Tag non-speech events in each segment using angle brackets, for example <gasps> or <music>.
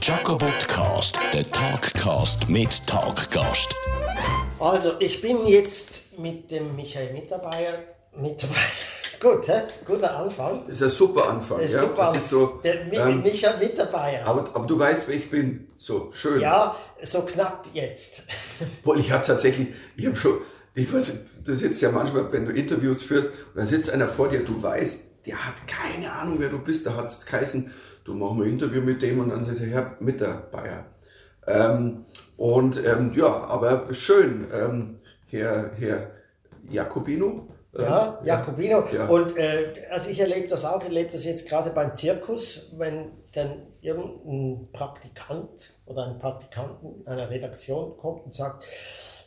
Jacobotcast, der Talkcast mit Talkgast. Also, ich bin jetzt mit dem Michael Mittermeier. Mittermeier. <laughs> Gut, hä? guter Anfang. Das ist ein super Anfang. Das ist ja? super. Das ist so, der Mi ähm, Michael Mittermeier. aber, aber du weißt, wer ich bin. So, schön. Ja, so knapp jetzt. <laughs> Obwohl ich habe tatsächlich, ich habe schon, ich weiß, du sitzt ja manchmal, wenn du Interviews führst, und da sitzt einer vor dir, du weißt, der hat keine Ahnung, wer du bist. Da hat es geheißen, du mach mal ein Interview mit dem und dann sagt er, Herr Mittermeier. Ähm, und ähm, ja, aber schön, ähm, Herr, Herr Jakobino. ähm, Ja, Jakobino. Ja. Und äh, also ich erlebe das auch, erlebe das jetzt gerade beim Zirkus, wenn dann irgendein Praktikant oder ein Praktikanten einer Redaktion kommt und sagt,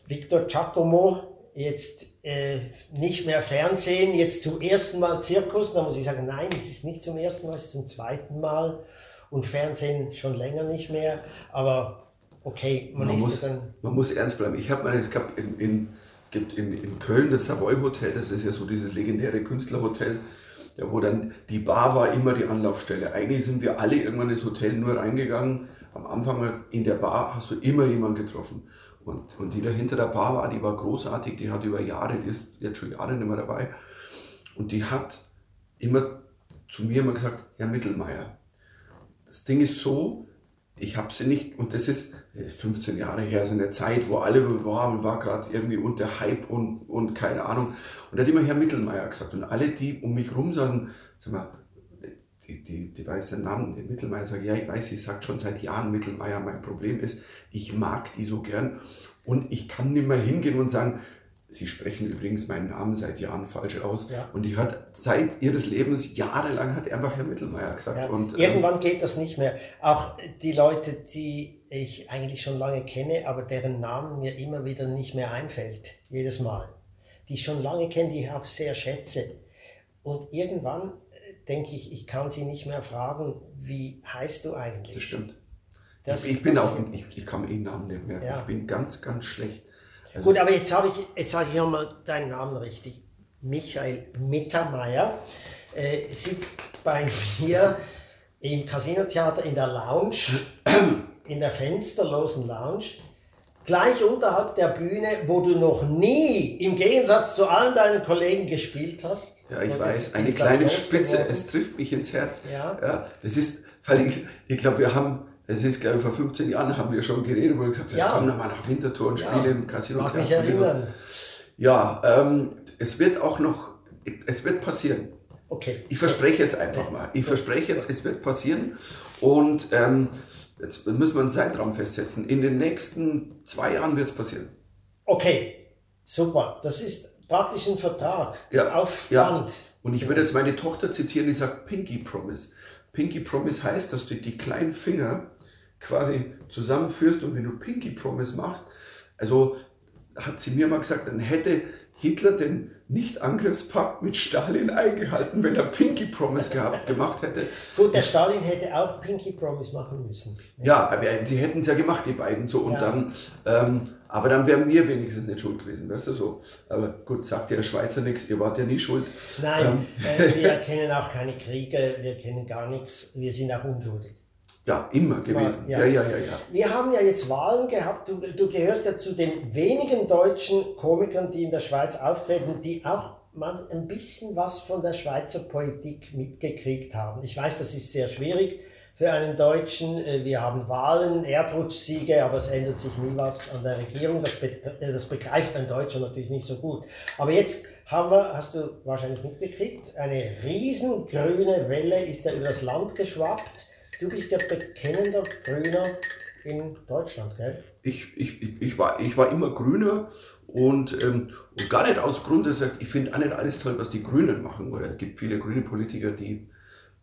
Victor Giacomo, jetzt äh, nicht mehr Fernsehen, jetzt zum ersten Mal Zirkus. Da muss ich sagen, nein, es ist nicht zum ersten Mal, es ist zum zweiten Mal. Und Fernsehen schon länger nicht mehr. Aber okay, man, Man ist muss, dann man muss ernst bleiben. Ich habe mal, es gab in, in, es gibt in, in Köln das Savoy Hotel, das ist ja so dieses legendäre Künstlerhotel, ja, wo dann die Bar war immer die Anlaufstelle. Eigentlich sind wir alle irgendwann ins Hotel nur reingegangen. Am Anfang in der Bar hast du immer jemanden getroffen. Und, und die da hinter der Bar war, die war großartig, die hat über Jahre, die ist jetzt schon Jahre nicht mehr dabei. Und die hat immer zu mir immer gesagt, Herr Mittelmeier, das Ding ist so, ich habe sie nicht, und das ist, das ist 15 Jahre her, so eine Zeit, wo alle waren, war gerade irgendwie unter Hype und, und keine Ahnung. Und da hat immer Herr Mittelmeier gesagt. Und alle, die um mich rum saßen, sag mal, die, die, die weiß den Namen, den Mittelmeier, sage ja, ich weiß, sie sagt schon seit Jahren Mittelmeier, mein Problem ist, ich mag die so gern und ich kann nicht mehr hingehen und sagen, Sie sprechen übrigens meinen Namen seit Jahren falsch aus. Ja. Und die hat seit ihres Lebens jahrelang hat einfach Herr Mittelmeier gesagt. Ja, und, ähm, irgendwann geht das nicht mehr. Auch die Leute, die ich eigentlich schon lange kenne, aber deren Namen mir immer wieder nicht mehr einfällt, jedes Mal, die ich schon lange kenne, die ich auch sehr schätze. Und irgendwann denke ich, ich kann sie nicht mehr fragen, wie heißt du eigentlich? Das stimmt. Das ich, ich bin auch, ich, ich kann mir Ihren Namen nicht merken. Ja. Ich bin ganz, ganz schlecht. Also, Gut, aber jetzt habe ich, jetzt sage ich nochmal deinen Namen richtig. Michael Mittermeier äh, sitzt bei mir im Casino-Theater in der Lounge, <clears throat> in der fensterlosen Lounge, gleich unterhalb der Bühne, wo du noch nie im Gegensatz zu allen deinen Kollegen gespielt hast. ja, ich Und weiß, eine kleine Spitze, geworden. es trifft mich ins Herz. Ja. das ist, weil ich, ich glaube, wir haben, es ist, glaube ich, vor 15 Jahren haben wir schon geredet, wo ich gesagt habe, Ja. komm noch mal nach Winterthur und Ja. spiele im Casino. Mag mich erinnern. Ja, ähm, es wird auch noch, es wird passieren. Okay. Ich verspreche jetzt einfach mal. Ich verspreche jetzt, es wird passieren. Und ähm, jetzt müssen wir einen Zeitraum festsetzen. In den nächsten zwei Jahren wird es passieren. Okay, super. Das ist praktisch ein Vertrag Ja, auf ja. Band. Und ich würde jetzt meine Tochter zitieren, die sagt Pinky Promise. Pinky Promise heißt, dass du die kleinen Finger quasi zusammenführst und wenn du Pinky Promise machst, also hat sie mir mal gesagt, dann hätte Hitler den Nicht-Angriffspakt mit Stalin eingehalten, wenn er Pinky Promise gehabt, gemacht hätte. Gut, der Stalin hätte auch Pinky Promise machen müssen. Ja, aber die hätten es ja gemacht, die beiden so. Und Ja. dann, ähm, aber dann wären wir wenigstens nicht schuld gewesen, weißt du so. Aber gut, sagt ja der Schweizer nichts, ihr wart ja nie schuld. Nein, Ähm. äh, wir <laughs> kennen auch keine Kriege, wir kennen gar nichts, wir sind auch unschuldig. Ja, immer gewesen. Ja. Ja, ja, ja, ja. Wir haben ja jetzt Wahlen gehabt, du, du gehörst ja zu den wenigen deutschen Komikern, die in der Schweiz auftreten, die auch mal ein bisschen was von der Schweizer Politik mitgekriegt haben. Ich weiß, das ist sehr schwierig für einen Deutschen. Äh, Wir haben Wahlen, Erdrutschsiege, aber es ändert sich nie was an der Regierung. Das, be äh, das begreift ein Deutscher natürlich nicht so gut. Aber jetzt haben wir, hast du wahrscheinlich mitgekriegt, eine riesengrüne Welle ist ja über das Land geschwappt. Du bist ja bekennender Grüner in Deutschland, gell? Ich, ich, ich, war, ich war immer Grüner und, ähm, und gar nicht aus Grund, dass ich, ich finde auch nicht alles toll, was die Grünen machen. Oder es gibt viele grüne Politiker, die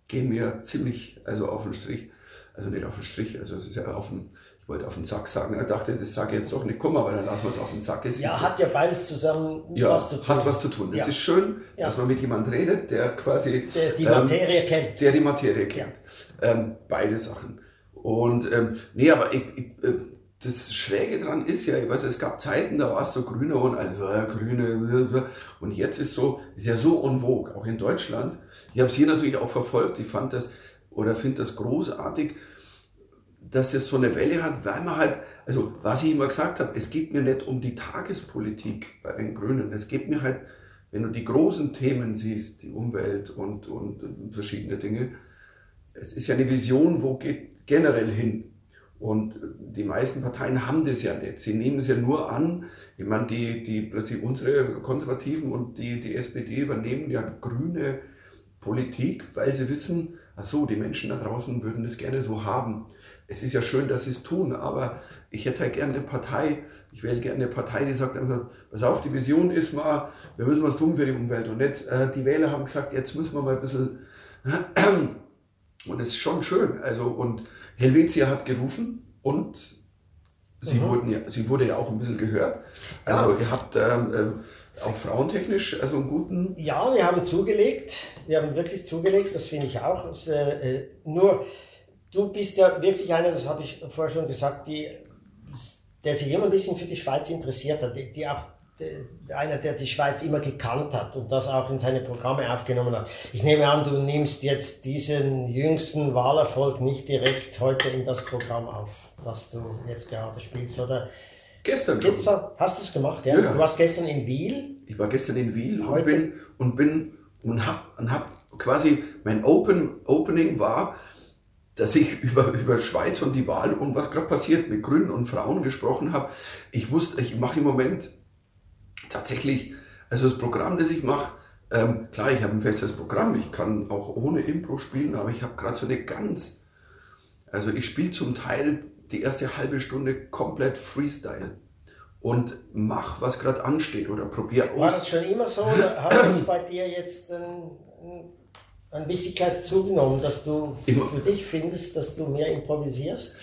gehen mir ziemlich also auf den Strich. Also nicht auf den Strich, also es ist ja auf den, ich wollte auf den Sack sagen. Ich dachte, das sage ich jetzt doch nicht, komm, aber dann lassen wir es auf den Sack. Es Ja, ist, hat ja beides zusammen ja, was zu tun. hat was zu tun. Es Ja. ist schön, Ja. dass man mit jemandem redet, der quasi Der die ähm, Materie kennt. der die Materie kennt. Ähm, beide Sachen. Und ähm, nee, aber ich, ich, äh, das Schräge dran ist ja, ich weiß, es gab Zeiten, da war es so grüner und also äh, grüne äh, und jetzt ist so, ist ja so en vogue, auch in Deutschland. Ich habe es hier natürlich auch verfolgt. Ich fand das oder finde das großartig. dass es so eine Welle hat, weil man halt, also was ich immer gesagt habe, es geht mir nicht um die Tagespolitik bei den Grünen. Es geht mir halt, wenn du die großen Themen siehst, die Umwelt und, und verschiedene Dinge, es ist ja eine Vision, wo geht generell hin. Und die meisten Parteien haben das ja nicht. Sie nehmen es ja nur an. Ich meine, die, die plötzlich unsere Konservativen und die, die SPD übernehmen ja grüne Politik, weil sie wissen, ach so, die Menschen da draußen würden das gerne so haben. Es ist ja schön, dass sie es tun, aber ich hätte halt gerne eine Partei, ich wähle gerne eine Partei, die sagt einfach, pass auf, die Vision ist mal, wir müssen was tun für die Umwelt und nicht, äh, die Wähler haben gesagt, jetzt müssen wir mal ein bisschen, und es ist schon schön, also, und Helvetia hat gerufen und sie, mhm. wurden ja, sie wurde ja auch ein bisschen gehört. Also ja. ihr habt ähm, äh, auch frauentechnisch also einen guten... Ja, wir haben zugelegt, wir haben wirklich zugelegt, das finde ich auch. Das, äh, äh nur du bist ja wirklich einer, das habe ich vorher schon gesagt, die, der sich immer ein bisschen für die Schweiz interessiert hat, die, die auch einer, der die Schweiz immer gekannt hat und das auch in seine Programme aufgenommen hat. Ich nehme an, du nimmst jetzt diesen jüngsten Wahlerfolg nicht direkt heute in das Programm auf, das du jetzt gerade spielst, oder? Gestern schon. Hast du es gemacht, ja? ja? Du warst gestern in Wiel? Ich war gestern in Wiel heute? und bin und bin und hab, und hab quasi mein Open, Opening war dass ich <laughs> über, über Schweiz und die Wahl und was gerade passiert mit Grünen und Frauen gesprochen habe. Ich wusste, ich mache im Moment tatsächlich, also das Programm, das ich mache, ähm, klar, ich habe ein festes Programm, ich kann auch ohne Impro spielen, aber ich habe gerade so eine ganz, also ich spiele zum Teil die erste halbe Stunde komplett Freestyle und mach, was gerade ansteht oder probiere aus. War das schon immer so oder hat das bei dir jetzt ein, ein an Wichtigkeit zugenommen, dass du für dich findest, dass du mehr improvisierst?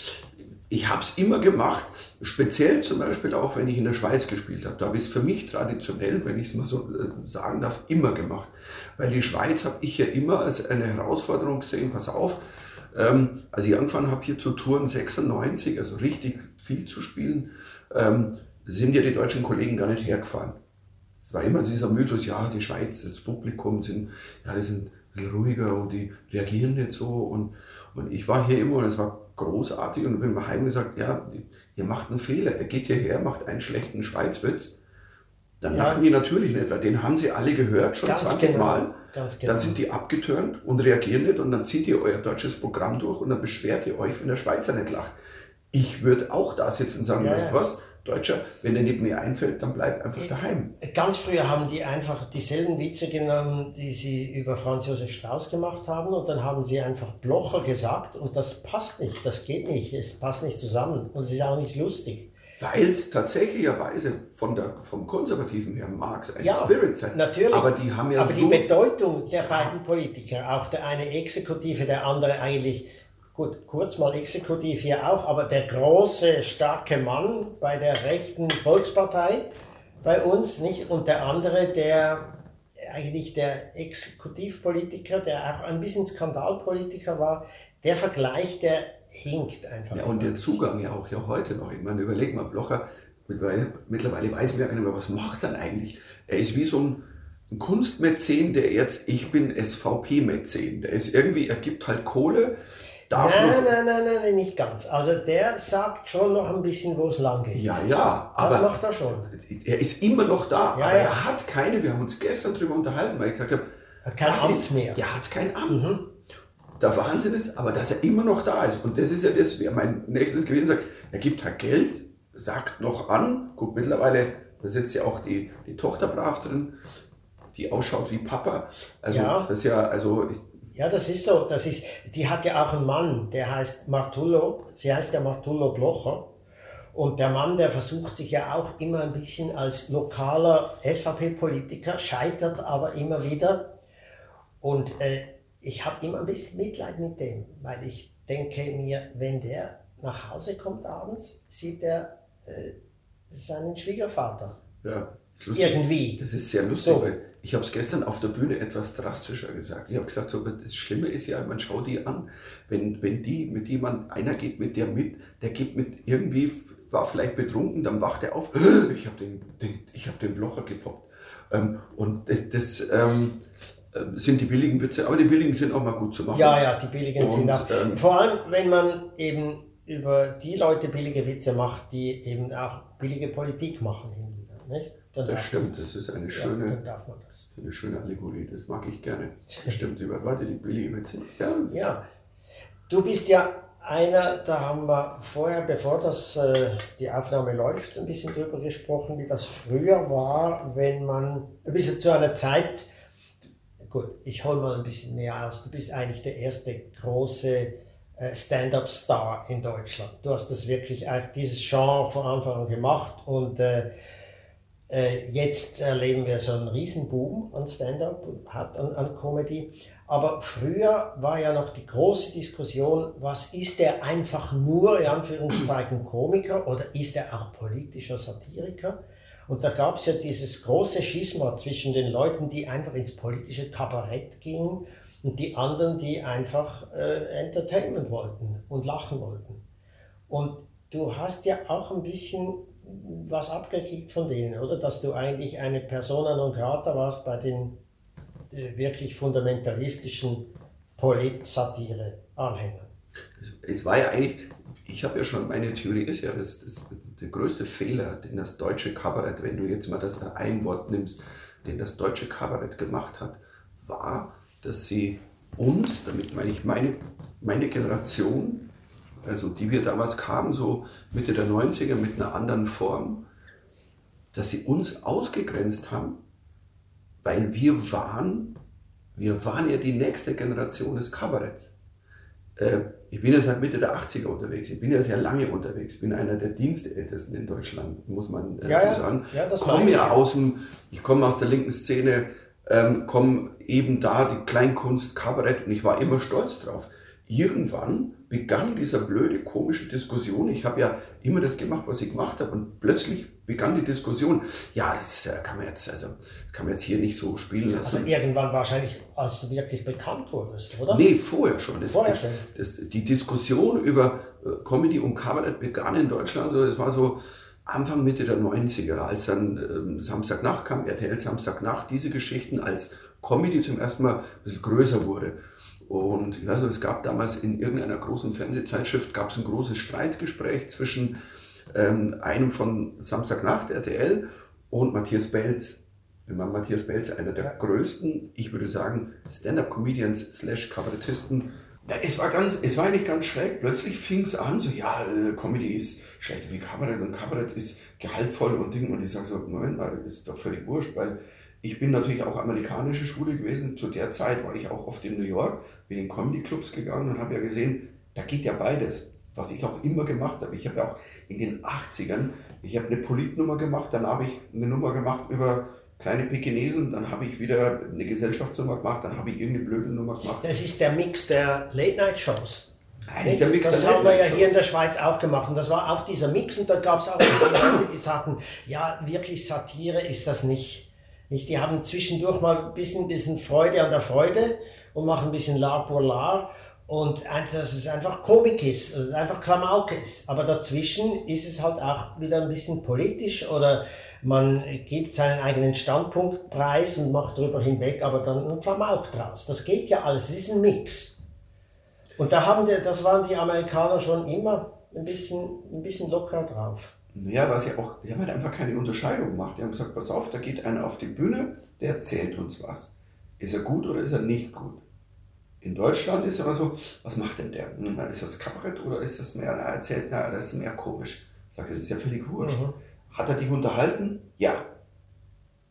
Ich habe es immer gemacht, speziell zum Beispiel auch, wenn ich in der Schweiz gespielt habe. Da habe ich es für mich traditionell, wenn ich es mal so äh, sagen darf, immer gemacht. Weil die Schweiz habe ich ja immer als eine Herausforderung gesehen, pass auf, ähm, als ich angefangen habe hier zu touren, 96, also richtig viel zu spielen, ähm, sind ja die deutschen Kollegen gar nicht hergefahren. Es war immer dieser Mythos, ja, die Schweiz, das Publikum sind, ja, die sind bisschen ruhiger und die reagieren nicht so. Und, und ich war hier immer und es war großartig und bin mal heim gesagt, ja, ihr macht einen Fehler. Er geht hierher, macht einen schlechten Schweizwitz. Dann ja. lachen die natürlich nicht, weil den haben sie alle gehört, schon Ganz 20 genau. Mal. Ganz genau. Dann sind die abgeturnt und reagieren nicht und dann zieht ihr euer deutsches Programm durch und dann beschwert ihr euch, wenn der Schweizer nicht lacht. Ich würde auch da sitzen und sagen, ja, weißt du was, Deutscher, wenn der nicht mehr einfällt, dann bleibt einfach daheim. Ganz früher haben die einfach dieselben Witze genommen, die sie über Franz Josef Strauß gemacht haben und dann haben sie einfach Blocher gesagt und das passt nicht, das geht nicht, es passt nicht zusammen und es ist auch nicht lustig. Weil es tatsächlicherweise von der, vom Konservativen her es ein ja, Spirit sein. Natürlich. Aber die haben ja Aber so die Bedeutung der beiden Politiker, auch der eine Exekutive, der andere eigentlich gut, kurz mal exekutiv hier auch, aber der große, starke Mann bei der rechten Volkspartei bei uns, nicht? Und der andere, der eigentlich der Exekutivpolitiker, der auch ein bisschen Skandalpolitiker war, der Vergleich, der hinkt einfach. Ja, und der Zugang ja auch ja heute noch. Ich meine, überleg mal, Blocher, mittlerweile, mittlerweile weiß man ja gar nicht mehr, was macht er eigentlich. Er ist wie so ein, ein Kunstmäzen, der jetzt, ich bin SVP-Mäzen. Der ist irgendwie, er gibt halt Kohle, Darf nein, nein, nein, nein, nein, nicht ganz. Also der sagt schon noch ein bisschen, wo es lang geht. Ja, ja. Das aber macht er schon. Er ist immer noch da, ja, aber ja. er hat keine, wir haben uns gestern darüber unterhalten, weil ich gesagt habe, hat kein Amt ist, mehr. Ja, hat kein Amt. Mhm. Der Wahnsinn ist, aber dass er immer noch da ist. Und das ist ja das, wer mein nächstes gewesen sagt, er gibt halt Geld, sagt noch an, guck mittlerweile, da sitzt ja auch die, die Tochter brav drin, die ausschaut wie Papa. Also ja. das ist ja, also ja, das ist so. Das ist, die hat ja auch einen Mann, der heißt Martullo. Sie heißt ja Martullo Blocher. Und der Mann, der versucht sich ja auch immer ein bisschen als lokaler SVP-Politiker, scheitert aber immer wieder. Und äh, ich habe immer ein bisschen Mitleid mit dem, weil ich denke mir, wenn der nach Hause kommt abends, sieht er äh, seinen Schwiegervater. Ja. Das Irgendwie. Das ist sehr lustig, so. weil ich habe es gestern auf der Bühne etwas drastischer gesagt. Ich habe gesagt, so, das Schlimme ist ja, man schaut die an, wenn, wenn die mit jemand, einer geht mit der mit, der geht mit irgendwie, war vielleicht betrunken, dann wacht er auf, <gasps> ich habe den, den, ich hab den Blocher gepoppt. Ähm, und das, das ähm, äh, sind die billigen Witze, aber die billigen sind auch mal gut zu machen. Ja, ja, die billigen und, sind auch. Ähm, vor allem, wenn man eben über die Leute billige Witze macht, die eben auch billige Politik machen hin wieder. Nicht? Dann das stimmt, das. das. ist eine schöne, ja, das. das. ist eine schöne Allegorie, das mag ich gerne. Das stimmt über Leute, die billige Witze. Ja, ja, du bist ja einer, da haben wir vorher, bevor das, äh, die Aufnahme läuft, ein bisschen drüber gesprochen, wie das früher war, wenn man, du bist ja zu einer Zeit, gut, ich hole mal ein bisschen mehr aus, du bist eigentlich der erste große äh, Stand-up-Star in Deutschland. Du hast das wirklich, dieses Genre von Anfang an gemacht und äh, äh, jetzt erleben wir so einen Riesenboom an Stand-up, an, an Comedy. Aber früher war ja noch die große Diskussion, was ist er einfach nur, in Anführungszeichen, Komiker oder ist er auch politischer Satiriker? Und da gab es ja dieses große Schisma zwischen den Leuten, die einfach ins politische Kabarett gingen und die anderen, die einfach äh, Entertainment wollten und lachen wollten. Und du hast ja auch ein bisschen was abgekriegt von denen, oder? Dass du eigentlich eine Persona non grata warst bei den äh, wirklich fundamentalistischen Polit-Satire-Anhängern. Es, war ja eigentlich, ich habe ja schon, meine Theorie ist ja, das, das, der größte Fehler, den das deutsche Kabarett, wenn du jetzt mal das ein Wort nimmst, den das deutsche Kabarett gemacht hat, war, dass sie uns, damit meine ich meine, meine Generation, also die wir damals kamen, so Mitte der 90er mit einer anderen Form, dass sie uns ausgegrenzt haben weil wir waren, wir waren ja die nächste Generation des Kabaretts. Äh, ich bin ja seit Mitte der 80er unterwegs, ich bin ja sehr lange unterwegs, bin einer der Dienstältesten in Deutschland, muss man dazu ja, sagen. Ja, das komme ja aus dem, ich komme aus der linken Szene, ähm, komme eben da die Kleinkunst, Kabarett und ich war immer stolz drauf. Irgendwann begann dieser blöde, komische Diskussion. Ich habe ja immer das gemacht, was ich gemacht habe und plötzlich begann die Diskussion. Ja, das äh, kann man jetzt, also, das kann man jetzt hier nicht so spielen lassen. Also irgendwann wahrscheinlich, als du wirklich bekannt wurdest, oder? Nee, vorher schon. Das, vorher schon. Das, die Diskussion über äh, Comedy und Kabarett begann in Deutschland, so, das war so Anfang, Mitte der 90er, als dann ähm, Samstagnacht kam, RTL Samstagnacht, diese Geschichten als Comedy zum ersten Mal ein bisschen größer wurde. Und ich weiß noch, es gab damals in irgendeiner großen Fernsehzeitschrift gab es ein großes Streitgespräch zwischen ähm, einem von Samstagnacht RTL und Matthias Belz. Matthias Belz, einer der ja. größten, ich würde sagen, Stand-up-Comedians slash Kabarettisten. Ja, es war ganz, es war eigentlich ganz schräg. Plötzlich fing es an, so, ja, äh, Comedy ist schlechter wie Kabarett und Kabarett ist gehaltvoll und Ding. Und ich sage so, Moment mal, ist doch völlig wurscht, weil ich bin natürlich auch amerikanische Schule gewesen. Zu der Zeit war ich auch oft in New York, bin in Comedy-Clubs gegangen und habe ja gesehen, da geht ja beides. Was ich auch immer gemacht habe. Ich habe ja auch in den 80ern, ich habe eine Politnummer gemacht, dann habe ich eine Nummer gemacht über kleine Pekinesen, dann habe ich wieder eine Gesellschaftsnummer gemacht, dann habe ich irgendeine blöde Nummer gemacht. Das ist der Mix der Late-Night-Shows. Eigentlich der Mix das haben wir ja hier in der Schweiz auch gemacht und das war auch dieser Mix und da gab es auch Leute, die sagten, ja, wirklich Satire ist das nicht. nicht. Die haben zwischendurch mal ein bisschen, bisschen Freude an der Freude und machen ein bisschen La pour und dass es einfach Komik ist, dass es einfach Klamauk ist. Aber dazwischen ist es halt auch wieder ein bisschen politisch oder man gibt seinen eigenen Standpunkt preis und macht drüber hinweg, aber dann ein Klamauk draus. Das geht ja alles, es ist ein Mix. Und da haben die, das waren die Amerikaner schon immer ein bisschen, ein bisschen locker drauf. Ja, weil sie auch, die haben halt einfach keine Unterscheidung gemacht. Die haben gesagt, pass auf, da geht einer auf die Bühne, der erzählt uns was. Ist er gut oder ist er nicht gut? In Deutschland ist aber so, was macht denn der? Ist das Kabarett oder ist das mehr, er erzählt, na, das ist mehr komisch. Sagt das ist ja völlig wurscht. Mhm. Hat er dich unterhalten? Ja.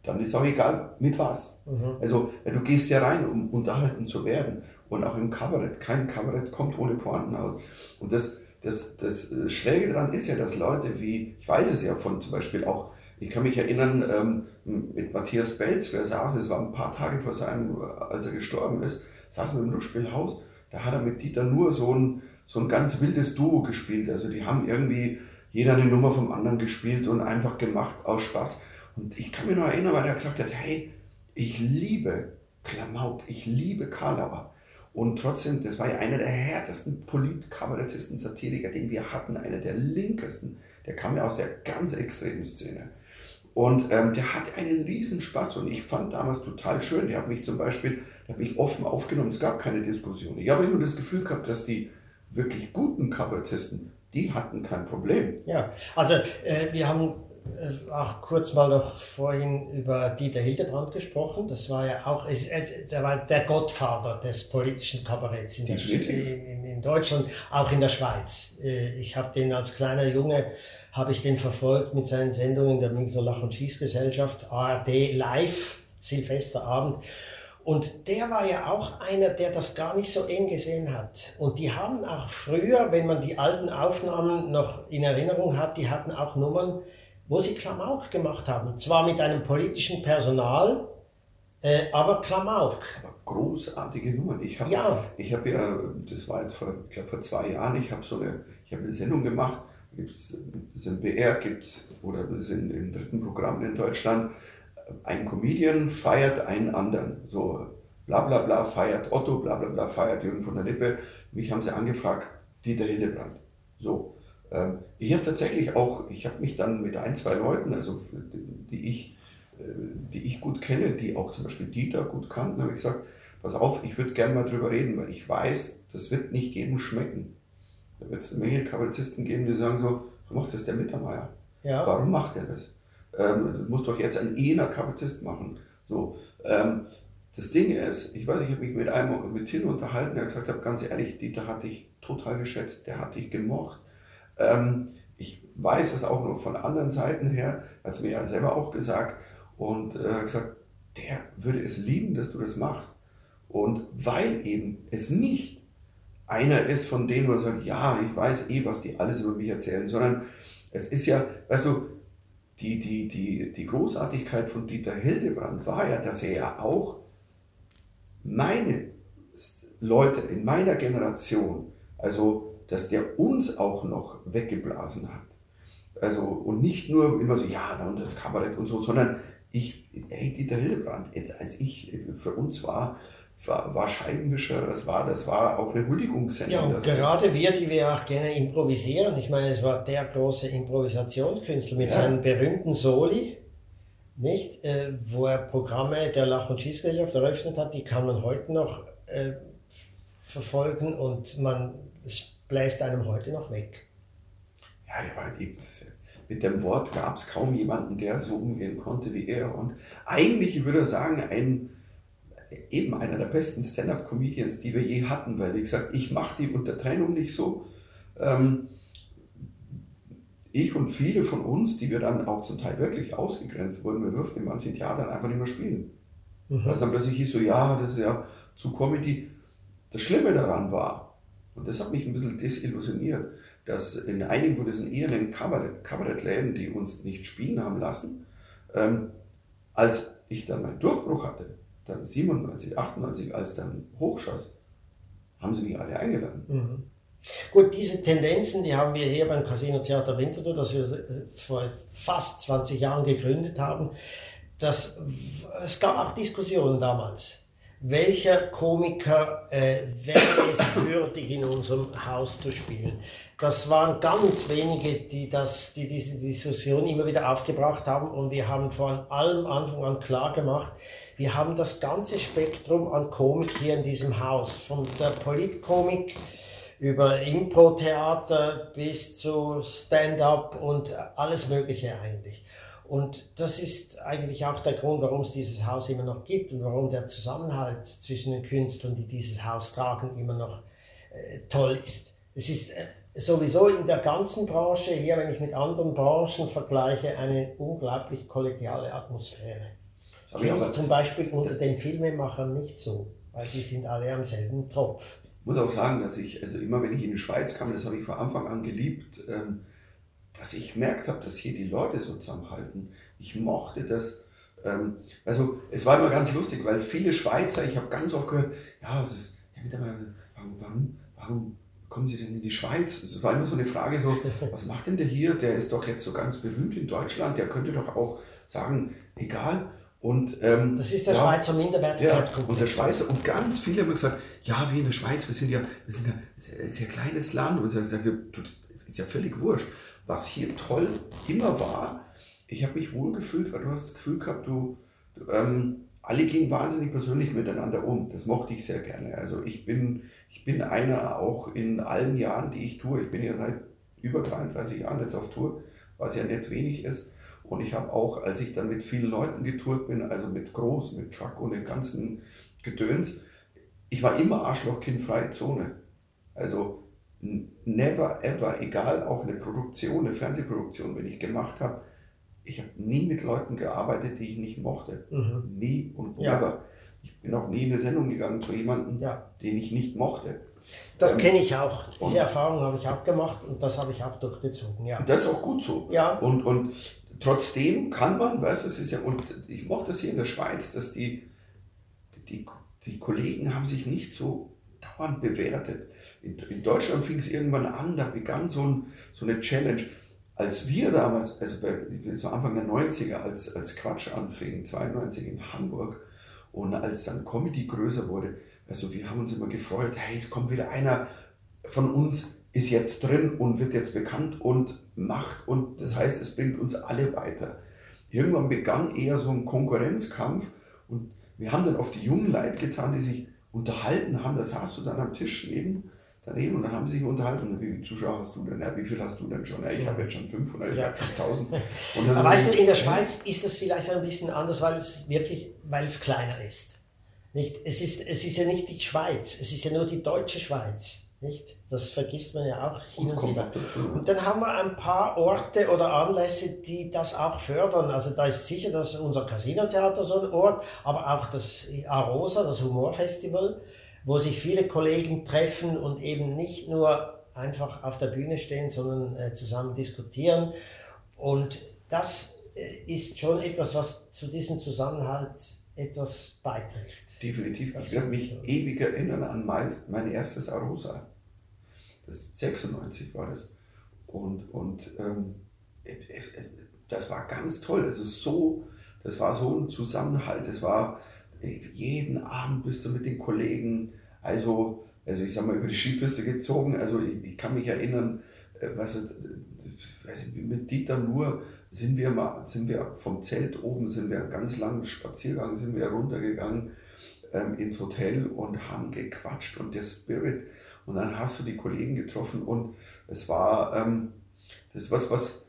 Dann ist auch egal, mit was. Mhm. Also, du gehst ja rein, um unterhalten zu werden. Und auch im Kabarett. Kein Kabarett kommt ohne Pointen aus. Und das, das, das Schräge daran ist ja, dass Leute wie, ich weiß es ja von zum Beispiel auch, ich kann mich erinnern, ähm, mit Matthias Belz, wer saß, es war ein paar Tage vor seinem, als er gestorben ist, saßen wir im Lustspielhaus, da hat er mit Dieter nur so ein, so ein ganz wildes Duo gespielt. Also die haben irgendwie jeder eine Nummer vom anderen gespielt und einfach gemacht aus Spaß. Und ich kann mich noch erinnern, weil er gesagt hat, hey, ich liebe Klamauk, ich liebe Karlauer. Und trotzdem, das war ja einer der härtesten Polit-Kabarettisten, Satiriker, den wir hatten, einer der linkesten. Der kam ja aus der ganz extremen Szene. Und ähm, der hat einen riesen Spaß und ich fand damals total schön. Der hat mich zum Beispiel, der hat mich offen aufgenommen. Es gab keine Diskussion. Ich habe immer das Gefühl gehabt, dass die wirklich guten Kabarettisten, die hatten kein Problem. Ja, also äh, wir haben äh, auch kurz mal noch vorhin über Dieter Hildebrand gesprochen. Das war ja auch, ist, äh, der war der Gottvater des politischen Kabaretts in, der, in, in, Deutschland, auch in der Schweiz. Äh, ich habe den als kleiner Junge habe ich den verfolgt mit seinen Sendungen der Münchner Lach- und Schießgesellschaft, ARD Live, Silvesterabend. Und der war ja auch einer, der das gar nicht so eng gesehen hat. Und die haben auch früher, wenn man die alten Aufnahmen noch in Erinnerung hat, die hatten auch Nummern, wo sie Klamauk gemacht haben. Zwar mit einem politischen Personal, äh, aber Klamauk. Aber großartige Nummern. Ich habe ja. Ich hab ja, das war jetzt vor, ich vor zwei Jahren, ich habe so eine, ich habe eine Sendung gemacht, gibt's, im BR gibt oder in, in dritten Programmen in Deutschland, ein Comedian feiert einen anderen. So bla bla bla feiert Otto, bla bla bla feiert Jürgen von der Lippe. Mich haben sie angefragt, Dieter Hildebrand. So. Ähm, ich habe tatsächlich auch, ich habe mich dann mit ein, zwei Leuten, also die ich, äh, die ich gut kenne, die auch zum Beispiel Dieter gut kannten, habe ich gesagt, pass auf, ich würde gerne mal drüber reden, weil ich weiß, das wird nicht jedem schmecken. Da wird es eine Menge Kabarettisten geben, die sagen so, so macht das der Mittermeier. Ja. Warum macht er das? Ähm, das muss doch jetzt ein eher Kabarettist machen. So, ähm, das Ding ist, ich weiß, ich habe mich mit einem mit Till unterhalten, der gesagt hat, ganz ehrlich, Dieter hat dich total geschätzt, der hat dich gemocht. Ähm, ich weiß es auch noch von anderen Seiten her, hat es mir ja selber auch gesagt und äh, gesagt, der würde es lieben, dass du das machst. Und weil eben es nicht einer ist von denen, wo er sagt, ja, ich weiß eh, was die alles über mich erzählen, sondern es ist ja, weißt du, die, die, die, die Großartigkeit von Dieter Hildebrand war ja, dass er ja auch meine Leute in meiner Generation, also dass der uns auch noch weggeblasen hat. Also, und nicht nur immer so, ja, und das Kabarett und so, sondern ich, hey, Dieter Hildebrand, jetzt, als ich für uns war, war, war Scheibenwischer, das war, das war auch eine Huldigungssendung. Ja, und gerade wir, die wir auch gerne improvisieren, ich meine, es war der große Improvisationskünstler mit ja. seinen berühmten Soli, nicht, äh, wo er Programme der Lach- und Schießgesellschaft eröffnet hat, die kann man heute noch äh, verfolgen und man, es bläst einem heute noch weg. Ja, der war eben, mit dem Wort gab es kaum jemanden, der so umgehen konnte wie er. Und eigentlich, ich würde sagen, ein, eben einer der besten Stand-up-Comedians, die wir je hatten, weil, wie gesagt, ich mache die Untertrennung nicht so. Ähm, ich und viele von uns, die wir dann auch zum Teil wirklich ausgegrenzt wurden, wir durften in manchen Theatern einfach nicht mehr spielen. Mhm. Weil es dann plötzlich hieß so, ja, das ist ja zu Comedy. Das Schlimme daran war, und das hat mich ein bisschen desillusioniert, dass in einigen von diesen ehernen Kabarettläden, die uns nicht spielen haben lassen, ähm, als ich dann meinen Durchbruch hatte, dann 97, 98, als dann hochschoss, haben sie mich alle eingeladen. Mhm. Gut, diese Tendenzen, die haben wir hier beim Casino Theater Winterthur, das wir äh, vor fast 20 Jahren gegründet haben. Das, es gab auch Diskussionen damals welcher Komiker äh, wäre es <coughs> würdig, in unserem Haus zu spielen. Das waren ganz wenige, die, das, die diese Diskussion immer wieder aufgebracht haben und wir haben von allem Anfang an klar gemacht, wir haben das ganze Spektrum an Komik hier in diesem Haus, von der Politkomik über Impro-Theater bis zu Stand-up und alles Mögliche eigentlich. Und das ist eigentlich auch der Grund, warum es dieses Haus immer noch gibt und warum der Zusammenhalt zwischen den Künstlern, die dieses Haus tragen, immer noch äh, toll ist. Es ist äh, sowieso in der ganzen Branche, hier wenn ich mit anderen Branchen vergleiche, eine unglaublich kollegiale Atmosphäre. Aber zum Beispiel unter den Filmemachern nicht so, weil die sind alle am selben Tropf. Ich muss auch sagen, dass ich, also immer wenn ich in die Schweiz kam, das habe ich von Anfang an geliebt, ähm, dass ich gemerkt habe, dass hier die Leute so zusammenhalten. Ich mochte das. Ähm, also es war immer ganz lustig, weil viele Schweizer, ich habe ganz oft gehört, ja, ist, ja warum, warum, warum kommen Sie denn in die Schweiz? Es war immer so eine Frage, so, <laughs> was macht denn der hier? Der ist doch jetzt so ganz berühmt in Deutschland, der könnte doch auch sagen, egal. Und, ähm, das ist der ja, Schweizer Minderwertigkeitskomplex. Ja, und der Schweizer, und ganz viele haben gesagt, ja, wir in der Schweiz, wir sind ja, wir sind ja ein sehr kleines Land. Und ich sage, das ist ja völlig wurscht was hier toll immer war, ich habe mich wohl gefühlt, weil du hast das Gefühl gehabt, du, du ähm, alle gehen wahnsinnig persönlich miteinander um. Das mochte ich sehr gerne. Also ich bin, ich bin einer auch in allen Jahren, die ich tue. Ich bin ja seit über 33 Jahren jetzt auf Tour, was ja nicht wenig ist. Und ich habe auch, als ich dann mit vielen Leuten getourt bin, also mit Groß, mit Truck und den ganzen Gedöns, ich war immer Arschlochkind freie Zone. Also never ever, egal auch eine Produktion, eine Fernsehproduktion, wenn ich gemacht habe, ich habe nie mit Leuten gearbeitet, die ich nicht mochte. Mhm. Nie und ja. never. Ich bin auch nie in eine Sendung gegangen zu jemandem, ja. den ich nicht mochte. Das ähm, kenne ich auch. Diese Erfahrung habe ich auch gemacht und das habe ich auch durchgezogen. Ja. Das ist auch gut so. Ja. Und, und trotzdem kann man, weißt du, es ist ja, und ich mochte das hier in der Schweiz, dass die, die, die Kollegen haben sich nicht so dauernd bewertet. In, in Deutschland fing es irgendwann an, da begann so, ein, so eine Challenge. Als wir damals, also bei, so Anfang der 90er, als, als Quatsch anfing, 92 in Hamburg, und als dann Comedy größer wurde, also wir haben uns immer gefreut, hey, es kommt wieder einer von uns, ist jetzt drin und wird jetzt bekannt und macht und das heißt, es bringt uns alle weiter. Irgendwann begann eher so ein Konkurrenzkampf und wir haben dann auf die jungen Leute getan, die sich unterhalten haben. Da saßt du dann am Tisch neben, daneben und dann haben sie sich unterhalten. Wie viele Zuschauer hast du denn? Ja, wie viel hast du denn schon? Ja, ich habe jetzt schon 500, ich habe schon 1000. <laughs> Aber weißt du, in der Schweiz ist das vielleicht ein bisschen anders, weil es wirklich, weil es kleiner ist. Nicht? Es, ist, es ist ja nicht die Schweiz, es ist ja nur die deutsche Schweiz. Nicht? Das vergisst man ja auch hin und, wieder. Und dann haben wir ein paar Orte oder Anlässe, die das auch fördern. Also da ist sicher dass unser Casino-Theater so ein Ort, aber auch das Arosa, das Humorfestival, wo sich viele Kollegen treffen und eben nicht nur einfach auf der Bühne stehen, sondern äh, zusammen diskutieren. Und das äh, ist schon etwas, was zu diesem Zusammenhalt etwas beiträgt. Definitiv. Ich werde mich ewig erinnern an mein erstes Arosa. Das 96 war das. Und, und ähm, es, es, das war ganz toll. Also so, das war so ein Zusammenhalt. Es war jeden Abend bist du mit den Kollegen, also, also ich sag mal, über die Skipiste gezogen. Also ich, ich kann mich erinnern, äh, was weiß mit Dieter nur sind wir mal, sind wir vom Zelt oben, sind wir einen ganz langen Spaziergang, sind wir runtergegangen ähm, ins Hotel und haben gequatscht und der Spirit. Und dann hast du die Kollegen getroffen und es war ähm, das was, was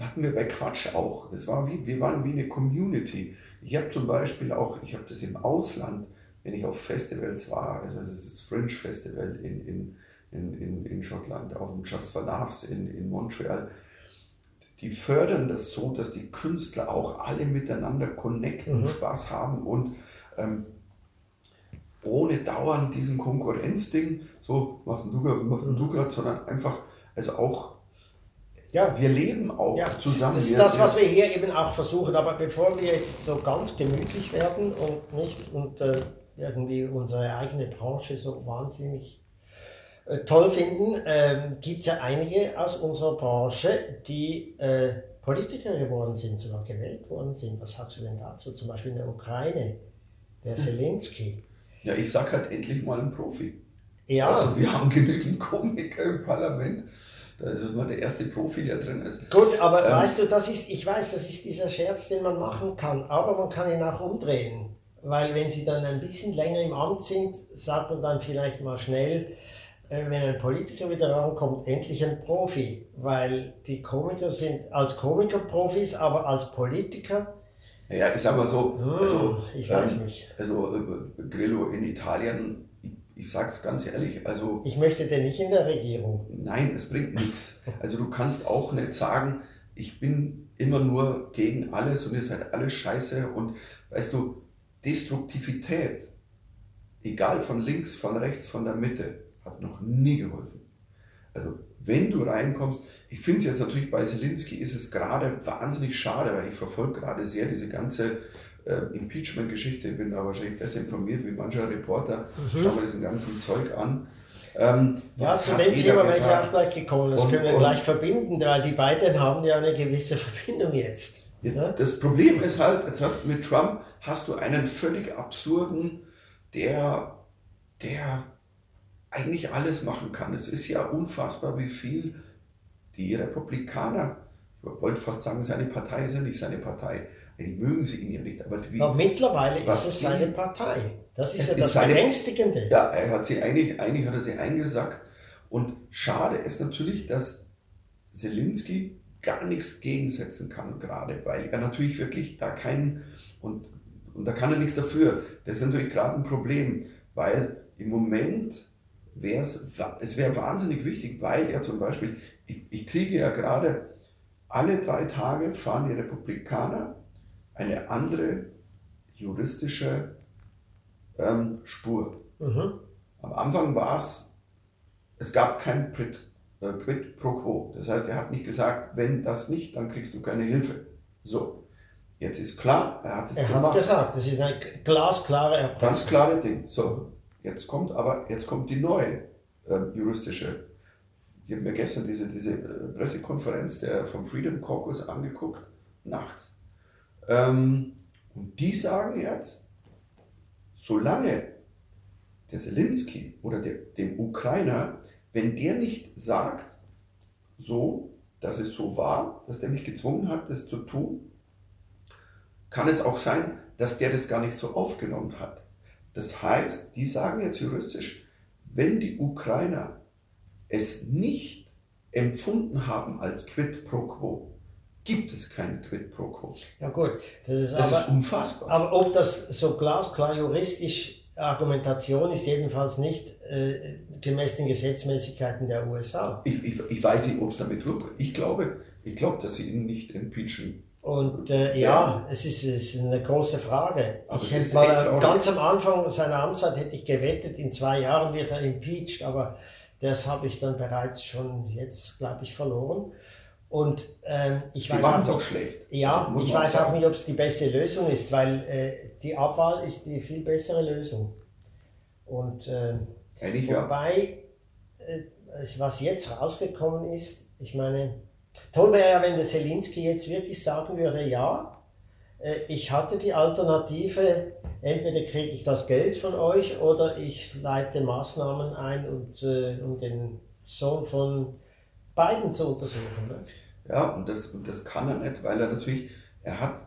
das hatten wir bei Quatsch auch. Das war wie, wir waren wie eine Community. Ich habe zum Beispiel auch, ich habe das im Ausland, wenn ich auf Festivals war, also das ist Fringe Festival in, in, in, in, Schottland, auf dem Just for Laughs in, in Montreal, die fördern das so, dass die Künstler auch alle miteinander connecten, mhm. Spaß haben und ähm, ohne dauernd diesen Konkurrenzding, so machst du gerade, machst du mhm. gerade, sondern einfach, also auch, ja, wir leben auch ja, zusammen. Das ist das, was wir hier eben auch versuchen. Aber bevor wir jetzt so ganz gemütlich werden und nicht und äh, irgendwie unsere eigene Branche so wahnsinnig toll finden, ähm, gibt es ja einige aus unserer Branche, die äh, Politiker geworden sind, sogar gewählt worden sind. Was sagst du denn dazu? Zum Beispiel in der Ukraine, der hm. Zelensky. Ja, ich sag halt endlich mal ein Profi. Ja. Also wir haben genügend Komiker im Parlament. Da ist mal der erste Profi, der drin ist. Gut, aber ähm, weißt du, das ist, ich weiß, das ist dieser Scherz, den man machen kann, aber man kann ihn auch umdrehen. Weil wenn sie dann ein bisschen länger im Amt sind, sagt man dann vielleicht mal schnell, äh, wenn ein Politiker wieder rankommt, endlich ein Profi. Weil die Komiker sind als Komiker Profis, aber als Politiker naja, ich sag mal so, hm, also, ich weiß ähm, nicht. Also äh, Grillo in Italien, ich, ich sag's ganz ehrlich, also. Ich möchte den nicht in der Regierung. Nein, es bringt nichts. Also du kannst auch nicht sagen, ich bin immer nur gegen alles und ihr seid alles scheiße und weißt du, Destruktivität, egal von links, von rechts, von der Mitte, hat noch nie geholfen. Also wenn du reinkommst, ich finde es jetzt natürlich bei Zelensky ist es gerade wahnsinnig schade, weil ich verfolge gerade sehr diese ganze äh, Impeachment-Geschichte, Ich bin da wahrscheinlich besser informiert wie mancher Reporter, mhm. schauen wir diesen ganzen Zeug an. Ähm, ja, zu dem Thema wäre ich auch gleich gekommen. Das und, können wir gleich verbinden, weil die beiden haben ja eine gewisse Verbindung jetzt. Ja, das Problem ist halt, jetzt hast mit Trump hast du einen völlig absurden, der, der eigentlich alles machen kann. Es ist ja unfassbar, wie viel die Republikaner, ich wollte fast sagen, seine Partei ist ja nicht seine Partei. Die mögen sie ihn ja nicht. Aber, wie, aber mittlerweile ist es seine Partei. Das ist ja das seine, Beängstigende. Ja, er hat sie eigentlich, eigentlich hat er sie eingesackt Und schade ist natürlich, dass Zelensky gar nichts gegensetzen kann gerade, weil er natürlich wirklich da keinen, und, und da kann er nichts dafür. Das ist natürlich gerade ein Problem, weil im Moment wäre es, es wäre wahnsinnig wichtig, weil er zum Beispiel, ich, ich kriege ja gerade alle drei Tage fahren die Republikaner eine andere juristische ähm, Spur. Mhm. Am Anfang war es, es gab kein Quid, äh, Quid pro quo. Das heißt, er hat nicht gesagt, wenn das nicht, dann kriegst du keine Hilfe. So, jetzt ist klar, er hat es er gemacht. Er hat gesagt, das ist eine glasklare Erpressung. Ganz klare Ding. So, jetzt kommt aber, jetzt kommt die neue äh, juristische ich habe mir gestern diese, diese äh, Pressekonferenz der, vom Freedom Caucus angeguckt, nachts. Ähm, und die sagen jetzt, solange der Zelensky oder der, dem Ukrainer, wenn der nicht sagt, so, dass es so war, dass der mich gezwungen hat, das zu tun, kann es auch sein, dass der das gar nicht so aufgenommen hat. Das heißt, die sagen jetzt juristisch, wenn die Ukrainer es nicht empfunden haben als Quid pro quo, gibt es kein Quid pro quo. Ja gut, das ist, das aber, ist unfassbar. Aber ob das so glasklar juristisch Argumentation ist, jedenfalls nicht äh, gemäß den Gesetzmäßigkeiten der USA. Ich, ich, ich weiß nicht, ob es damit durchkommt. Ich glaube, ich glaube, dass sie ihn nicht impeachen und äh, ja, ja, es ist, es ist eine große Frage. Aber ich hätte mal ganz am Anfang seiner Amtszeit hätte ich gewettet, in zwei Jahren wird er impeached, aber das habe ich dann bereits schon jetzt, glaube ich, verloren. Und ähm, ich die weiß auch, nicht, auch schlecht. Ja, also ich weiß auch nicht, ob es die beste Lösung ist, weil äh, die Abwahl ist die viel bessere Lösung. Und äh, wobei, äh, was jetzt rausgekommen ist, ich meine, toll wäre ja, wenn der Selinski jetzt wirklich sagen würde, ja, äh, ich hatte die Alternative, entweder kriege ich das Geld von euch oder ich leite Maßnahmen ein, und, äh, um den Sohn von beiden zu untersuchen. Ne? Ja, und das, und das kann er nicht, weil er natürlich, er hat,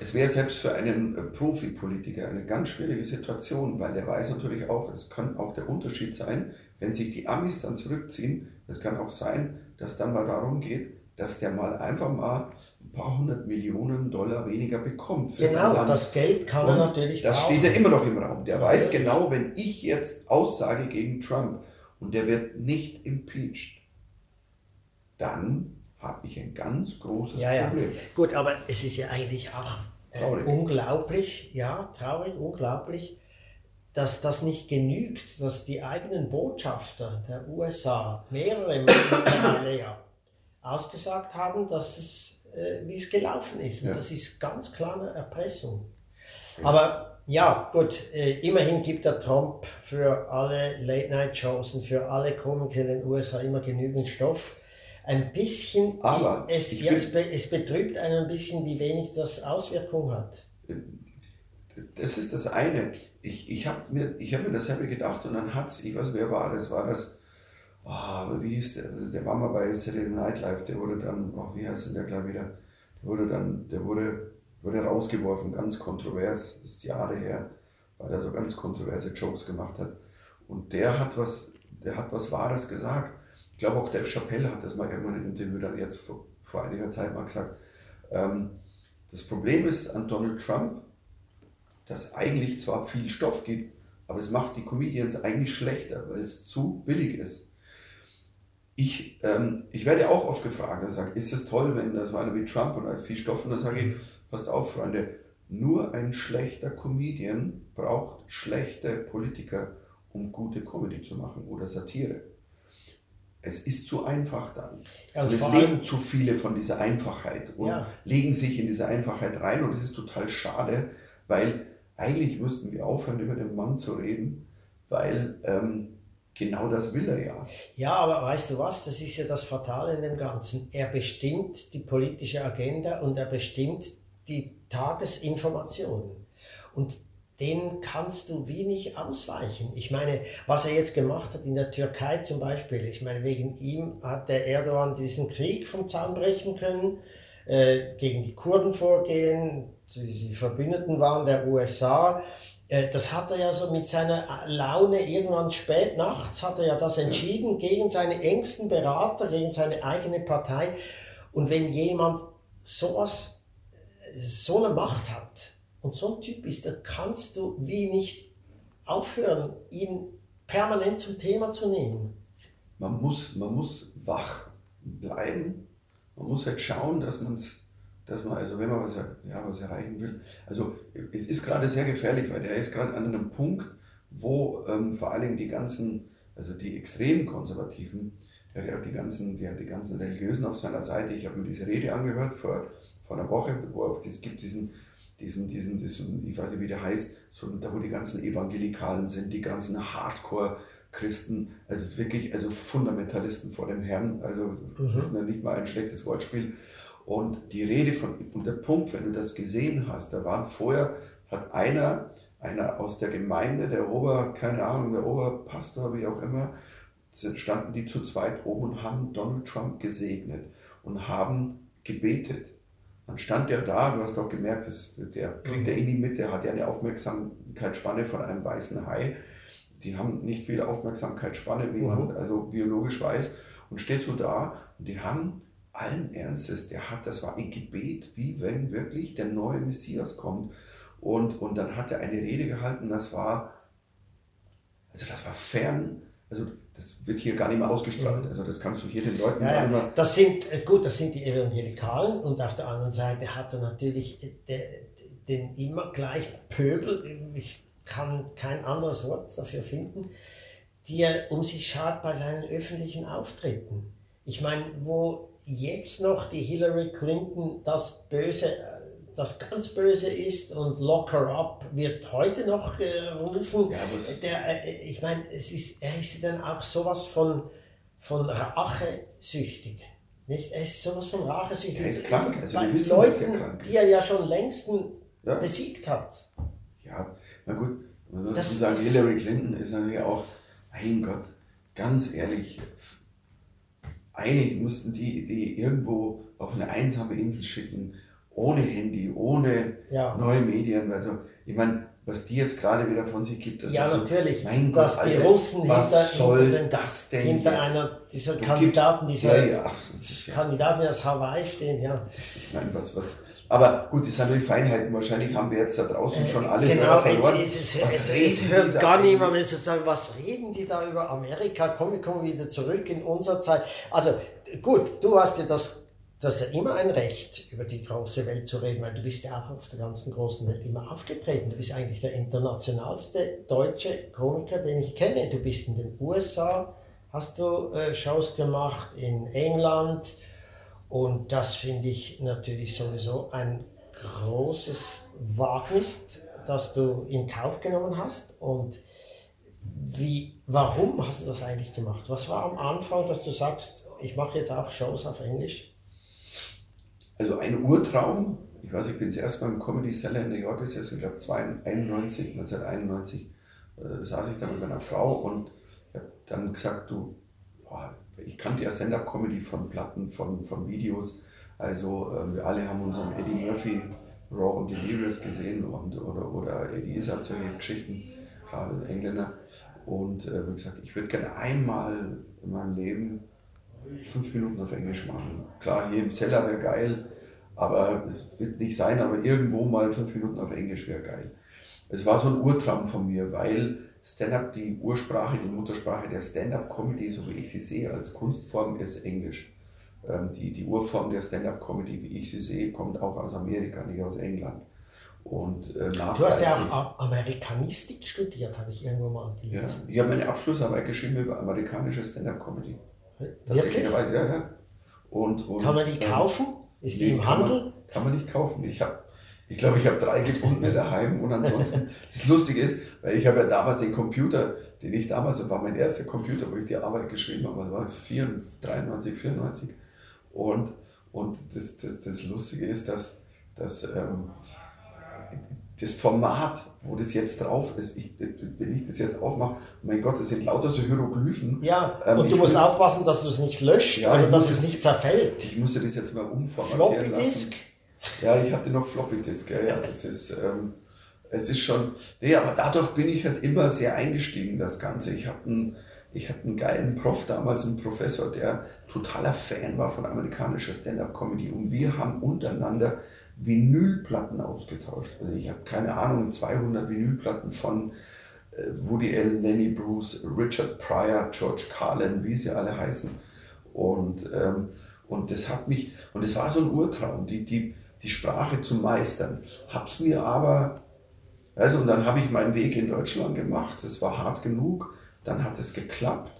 es wäre selbst für einen äh, Profipolitiker eine ganz schwierige Situation, weil er weiß natürlich auch, es kann auch der Unterschied sein, wenn sich die Amis dann zurückziehen, es kann auch sein, dass dann mal darum geht, dass der mal einfach mal ein paar hundert Millionen Dollar weniger bekommt. Für genau, das Geld kann Und er natürlich Das brauchen. steht ja immer noch im Raum. Der ja, weiß natürlich. genau, wenn ich jetzt aussage gegen Trump und der wird nicht impeached, dann habe ich ein ganz großes ja, ja. Problem. Gut, aber es ist ja eigentlich auch äh, unglaublich, ja, traurig, unglaublich, dass das nicht genügt, dass die eigenen Botschafter der USA, mehrere Male <coughs> ja, ausgesagt haben, dass es, äh, wie es gelaufen ist. Und ja. das ist ganz klar eine Erpressung. Ja. Aber ja, gut, äh, immerhin gibt der Trump für alle Late-Night-Shows und für alle Komiker in den USA immer genügend Stoff. Ein bisschen, Aber es, ja, es, be, es betrübt einen ein bisschen, wie wenig das Auswirkung hat. Das ist das eine. Ich, ich habe mir, hab mir dasselbe gedacht und dann hat es, ich weiß, wer war das? War das oh, wie hieß der? Der war mal bei Saturday Night Live, der wurde dann, oh, wie heißt denn der gleich wieder? Der wurde dann, der wurde, wurde rausgeworfen, ganz kontrovers, das ist Jahre her, weil er so ganz kontroverse Jokes gemacht hat. Und der hat was, der hat was Wahres gesagt. Ich glaube auch Dave Chappelle hat das mal irgendwann in einem Interview dann jetzt vor, vor einiger Zeit mal gesagt. Ähm, das Problem ist an Donald Trump, dass eigentlich zwar viel Stoff gibt, aber es macht die Comedians eigentlich schlechter, weil es zu billig ist ich, ähm, ich werde auch oft gefragt, ich sage, ist es toll, wenn da so einer wie Trump und viel Stoff und dann sage ich, passt auf, Freunde, nur ein schlechter Comedian braucht schlechte Politiker, um gute Comedy zu machen oder Satire. Es ist zu einfach dann. Und es leben zu viele von dieser Einfachheit und ja. legen sich in diese Einfachheit rein und es ist total schade, weil eigentlich müssten wir aufhören, über den Mann zu reden, weil ähm, Genau das will er ja. Ja, aber weißt du was, das ist ja das Fatale in dem Ganzen. Er bestimmt die politische Agenda und er bestimmt die Tagesinformationen. Und den kannst du wenig ausweichen. Ich meine, was er jetzt gemacht hat in der Türkei zum Beispiel, ich meine, wegen ihm hat der Erdogan diesen Krieg vom Zaun brechen können, äh, gegen die Kurden vorgehen, die, die Verbündeten waren der USA, das hat er ja so mit seiner Laune irgendwann spät nachts hat er ja das entschieden gegen seine engsten Berater, gegen seine eigene Partei. Und wenn jemand sowas, so eine Macht hat und so ein Typ ist, dann kannst du wie nicht aufhören, ihn permanent zum Thema zu nehmen. Man muss, man muss wach bleiben. Man muss halt schauen, dass man es dass man, also wenn man was, ja, was erreichen will, also es ist gerade sehr gefährlich, weil der ist gerade an einem Punkt, wo ähm, vor allen Dingen die ganzen, also die extremen Konservativen, der hat die ganzen, der die ganzen Religiösen auf seiner Seite. Ich habe mir diese Rede angehört vor, vor einer Woche, wo es gibt diesen, diesen, diesen, diesen, ich weiß nicht, wie der heißt, so, da wo die ganzen Evangelikalen sind, die ganzen Hardcore-Christen, also wirklich, also Fundamentalisten vor dem Herrn, also mhm. das ist ja nicht mal ein schlechtes Wortspiel. Und die Rede von, und der Punkt, wenn du das gesehen hast, da waren vorher, hat einer, einer aus der Gemeinde, der Ober, keine Ahnung, der Oberpastor, wie auch immer, standen die zu zweit oben und haben Donald Trump gesegnet und haben gebetet. Dann stand er da, du hast auch gemerkt, das, der kriegt er eh nie mit, der hat ja eine Aufmerksamkeitsspanne von einem weißen Hai. Die haben nicht viel Aufmerksamkeitsspanne, wie man mhm. also biologisch weiß, und steht so da und die haben allen Ernstes, der hat, das war ein Gebet, wie wenn wirklich der neue Messias kommt. Und, und dann hat er eine Rede gehalten, das war, also das war fern, also das wird hier gar nicht mehr ausgestrahlt. Also das kannst du hier den Leuten ja, ja. Das sind, äh, gut, das sind die Evangelikalen und auf der anderen Seite hat er natürlich äh, den, den immer gleichen Pöbel, ich kann kein anderes Wort dafür finden, die er um sich schaut bei seinen öffentlichen Auftritten. Ich meine, wo jetzt noch die Hillary Clinton das Böse, das ganz Böse ist und Lock her up wird heute noch gerufen. Ja, Der, äh, ich meine, es ist, er ist dann auch sowas von, von rachesüchtig. Nicht? Er ist sowas von rachesüchtig. Er ist krank. Also Bei wissen, Leuten, er die er ja schon längst ja. besiegt hat. Ja, na gut. Man muss sagen, Hillary Clinton ist natürlich auch, mein Gott, ganz ehrlich, eigentlich müssten die die irgendwo auf eine einsame Insel schicken, ohne Handy, ohne ja. neue Medien. Also, ich meine, was die jetzt gerade wieder von sich gibt, das ja, also, natürlich, mein dass Gott, die Alter, Russen hinter, hinter, den, das denn hinter jetzt? einer dieser du Kandidaten, dieser ja, ja, Kandidaten, die aus Hawaii stehen, ja. Ich meine, was, was, aber gut, das sind natürlich Feinheiten. Wahrscheinlich haben wir jetzt da draußen schon alle genau, verloren. Jetzt, es, es, es hört gar niemand, wenn sie sagen, was reden die da über Amerika? Komm, wir kommen wieder zurück in unsere Zeit. Also gut, du hast ja das, das ist ja immer ein Recht, über die große Welt zu reden, weil du bist ja auch auf der ganzen großen Welt immer aufgetreten. Du bist eigentlich der internationalste deutsche Komiker, den ich kenne. Du bist in den USA, hast du äh, Shows gemacht, in England, und das finde ich natürlich sowieso ein großes Wagnis, das du in Kauf genommen hast. Und wie, warum hast du das eigentlich gemacht? Was war am Anfang, dass du sagst, ich mache jetzt auch Shows auf Englisch? Also ein Urtraum. Ich weiß, ich bin zuerst beim Comedy Cellar in New York gesessen, ich glaube 1991, 1991 äh, saß ich da mit meiner Frau und ich habe dann gesagt, du, boah, ich kannte ja Stand-Up-Comedy von Platten, von, von Videos. Also äh, wir alle haben unseren Eddie Murphy Raw und Delirious gesehen und, oder, oder Eddie Izzard, solche Geschichten, gerade Engländer. Und äh, wie gesagt, ich würde gerne einmal in meinem Leben fünf Minuten auf Englisch machen. Klar, hier im Zeller wäre geil, aber es wird nicht sein, aber irgendwo mal fünf Minuten auf Englisch wäre geil. Es war so ein Urtraum von mir, weil Stand-up, die Ursprache, die Muttersprache der Stand-up-Comedy, so wie ich sie sehe, als Kunstform ist Englisch. Ähm, die, die Urform der Stand-up-Comedy, wie ich sie sehe, kommt auch aus Amerika, nicht aus England. Und, äh, du hast ja auch Amerikanistik studiert, habe ich irgendwo mal gelesen. Ja, ich habe meine Abschlussarbeit geschrieben über amerikanische Stand-up-Comedy. Wirklich? Ja, ja. Und, und, kann man die ähm, kaufen? Ist die im Handel? Man, kann man nicht kaufen. Ich habe ich glaube, ich habe drei gebundene daheim und ansonsten, <laughs> das Lustige ist, weil ich habe ja damals den Computer, den ich damals, das war mein erster Computer, wo ich die Arbeit geschrieben habe, das war 94, 93, 94. Und, und das, das, das Lustige ist, dass, dass ähm, das Format, wo das jetzt drauf ist, ich, wenn ich das jetzt aufmache, mein Gott, das sind lauter so Hieroglyphen. Ja, ähm, und du musst muss, aufpassen, dass du es nicht löscht, ja, also dass es nicht zerfällt. Ich musste das jetzt mal umformatieren Floppy Disk? Ja, ich hatte noch Floppy Disk, ja, ja. Das ist, ähm, es ist schon, nee, aber dadurch bin ich halt immer sehr eingestiegen, das Ganze. Ich hatte einen, ich hatte einen geilen Prof damals, einen Professor, der totaler Fan war von amerikanischer Stand-Up-Comedy und wir haben untereinander Vinylplatten ausgetauscht. Also ich habe keine Ahnung, 200 Vinylplatten von äh, Woody Allen, Lenny Bruce, Richard Pryor, George Carlin, wie sie alle heißen. Und, ähm, und das hat mich, und es war so ein Urtraum, die, die, die Sprache zu meistern. Hab's mir aber, also und dann habe ich meinen Weg in Deutschland gemacht, das war hart genug, dann hat es geklappt,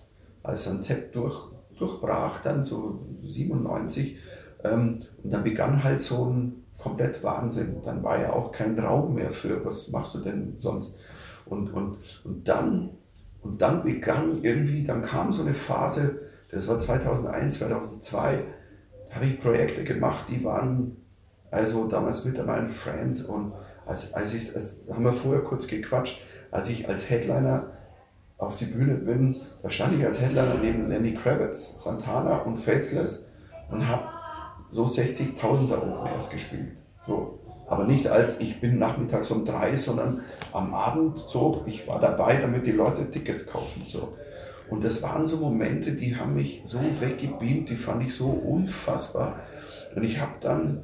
als ein Z durch, durchbrach, dann so 97, ähm, und dann begann halt so ein komplett Wahnsinn. Dann war ja auch kein Raum mehr für, was machst du denn sonst? Und, und, und, dann, und dann begann irgendwie, dann kam so eine Phase, das war 2001, 2002, habe ich Projekte gemacht, die waren also damals mit meinen Friends und als, als ich, als, haben wir vorher kurz gequatscht, als ich als Headliner auf die Bühne bin, da stand ich als Headliner neben Lenny Kravitz, Santana und Faithless und habe so 60.000er Open Airs gespielt. So. Aber nicht als ich bin nachmittags um drei, sondern am Abend so, ich war dabei, damit die Leute Tickets kaufen. So. Und das waren so Momente, die haben mich so weggebeamt, die fand ich so unfassbar. Und ich habe dann,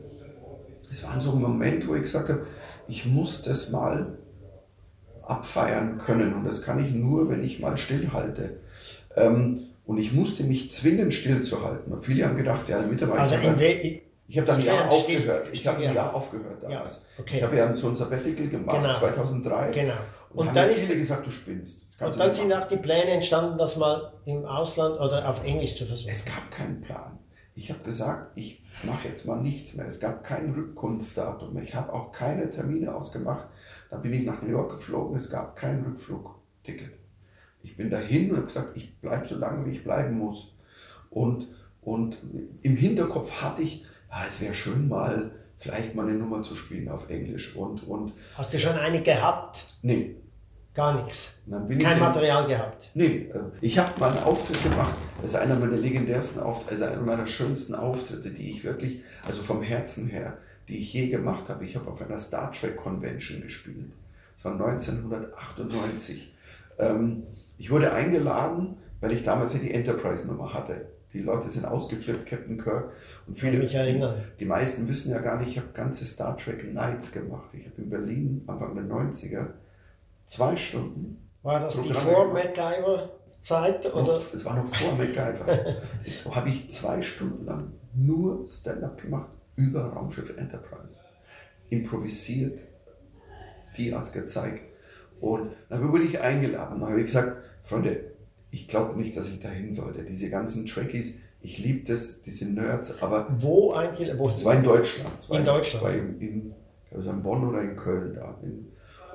es waren so Momente, wo ich gesagt habe, ich muss das mal abfeiern können. Und das kann ich nur, wenn ich mal stillhalte. Ähm, und ich musste mich zwingen, stillzuhalten. Viele haben gedacht, ja, der Mitarbeiter. Also in, ich habe dann ein Jahr aufgehört. Ich habe ein Jahr aufgehört damals. Ja, okay. Ich habe ja so ein Sabbatical gemacht, genau. 2003. Genau. Und, und dann ist viele gesagt, du spinnst. Und dann sind auch die Pläne entstanden, das mal im Ausland oder auf Englisch zu versuchen. Es gab keinen Plan. Ich habe gesagt, ich mache jetzt mal nichts mehr. Es gab kein Rückkunftsdatum. Ich habe auch keine Termine ausgemacht. Dann bin ich nach New York geflogen. Es gab kein Rückflugticket. Ich bin dahin und habe gesagt, ich bleibe so lange, wie ich bleiben muss. Und, und im Hinterkopf hatte ich, ja, es wäre schön mal vielleicht mal eine Nummer zu spielen auf Englisch. Und, und Hast du schon eine gehabt? Nee. Gar nichts. Kein Material gehabt. Nee, äh, ich habe mal einen Auftritt gemacht. Das ist einer meiner legendärsten Auftritte, also einer meiner schönsten Auftritte, die ich wirklich, also vom Herzen her, die ich je gemacht habe. Ich habe auf einer Star Trek Convention gespielt. Das war 1998. Ähm, ich wurde eingeladen, weil ich damals ja die Enterprise-Nummer hatte. Die Leute sind ausgeflippt, Captain Kirk. Und viele, mich erinnern. Die, die meisten wissen ja gar nicht, ich habe ganze Star Trek Nights gemacht. Ich habe in Berlin Anfang der 90er zwei Stunden. War das die vor MacGyver-Zeit? Es war noch vor MacGyver. da <laughs> habe ich zwei Stunden lang nur Stand-up gemacht über Raumschiff Enterprise. Improvisiert, Dias gezeigt. Und dann wurde ich eingeladen. Da habe ich gesagt, Freunde, ich glaube nicht, dass ich dahin sollte. Diese ganzen Trekkies, ich liebe das, diese Nerds, aber. Wo eigentlich? Wo es war in Deutschland. in Deutschland. In, in, also in Bonn oder in Köln da. In,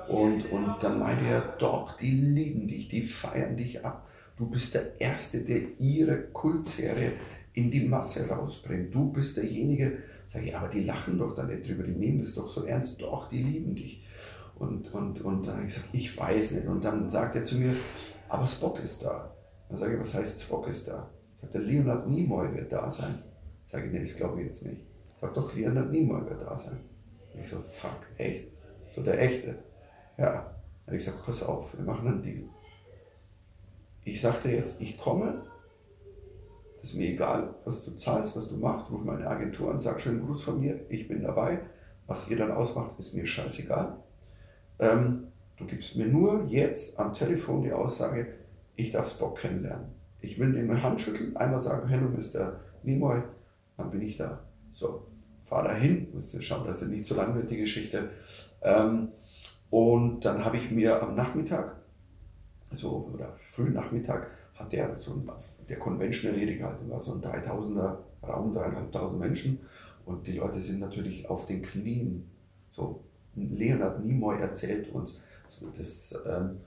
und, und dann meinte er, doch, die lieben dich, die feiern dich ab. Du bist der Erste, der ihre Kultserie in die Masse rausbringt. Du bist derjenige, sage ich, aber die lachen doch da nicht drüber, die nehmen das doch so ernst. Doch, die lieben dich. Und, und, und dann habe ich gesagt, ich weiß nicht. Und dann sagt er zu mir, aber Spock ist da. Dann sage ich, was heißt Spock ist da? Sagt er, Leonard Nimoy wird da sein. Sage ich, nee, das glaube ich jetzt nicht. Sagt doch, Leonard Nimoy wird da sein. Ich so, fuck, echt? So der Echte. Ja. Habe ich gesagt, pass auf, wir machen einen Deal. Ich sagte jetzt, ich komme, das ist mir egal, was du zahlst, was du machst, ruf meine Agentur an, sag schönen Gruß von mir, ich bin dabei. Was ihr dann ausmacht, ist mir scheißegal. Ähm, du gibst mir nur jetzt am Telefon die Aussage, ich darf Spock kennenlernen. Ich will ihm eine Hand schütteln, einmal sagen, hello Mr. Nimoy, dann bin ich da. So, fahr da hin, müsst ihr schauen, das ist nicht so lang wird, die Geschichte. Ähm, und dann habe ich mir am Nachmittag, so, oder frühen Nachmittag, hat der so ein, der Convention Rede gehalten, war so ein 3000er Raum, dreieinhalbtausend Menschen. Und die Leute sind natürlich auf den Knien. So, Leonard Nimoy erzählt uns, so das, ähm,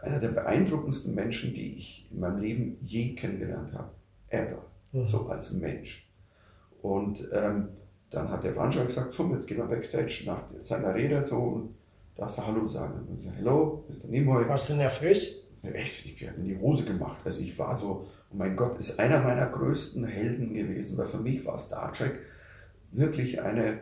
einer der beeindruckendsten Menschen, die ich in meinem Leben je kennengelernt habe. Ever. Mhm. So als Mensch. Und ähm, dann hat der Veranstalter gesagt, so, jetzt gehen wir Backstage nach seiner Rede so und darfst du Hallo sagen. Und ich Hallo, Mr. Nimoy. Warst du nervös? Echt, ich habe in die Hose gemacht. Also ich war so, oh mein Gott, ist einer meiner größten Helden gewesen, weil für mich war Star Trek wirklich eine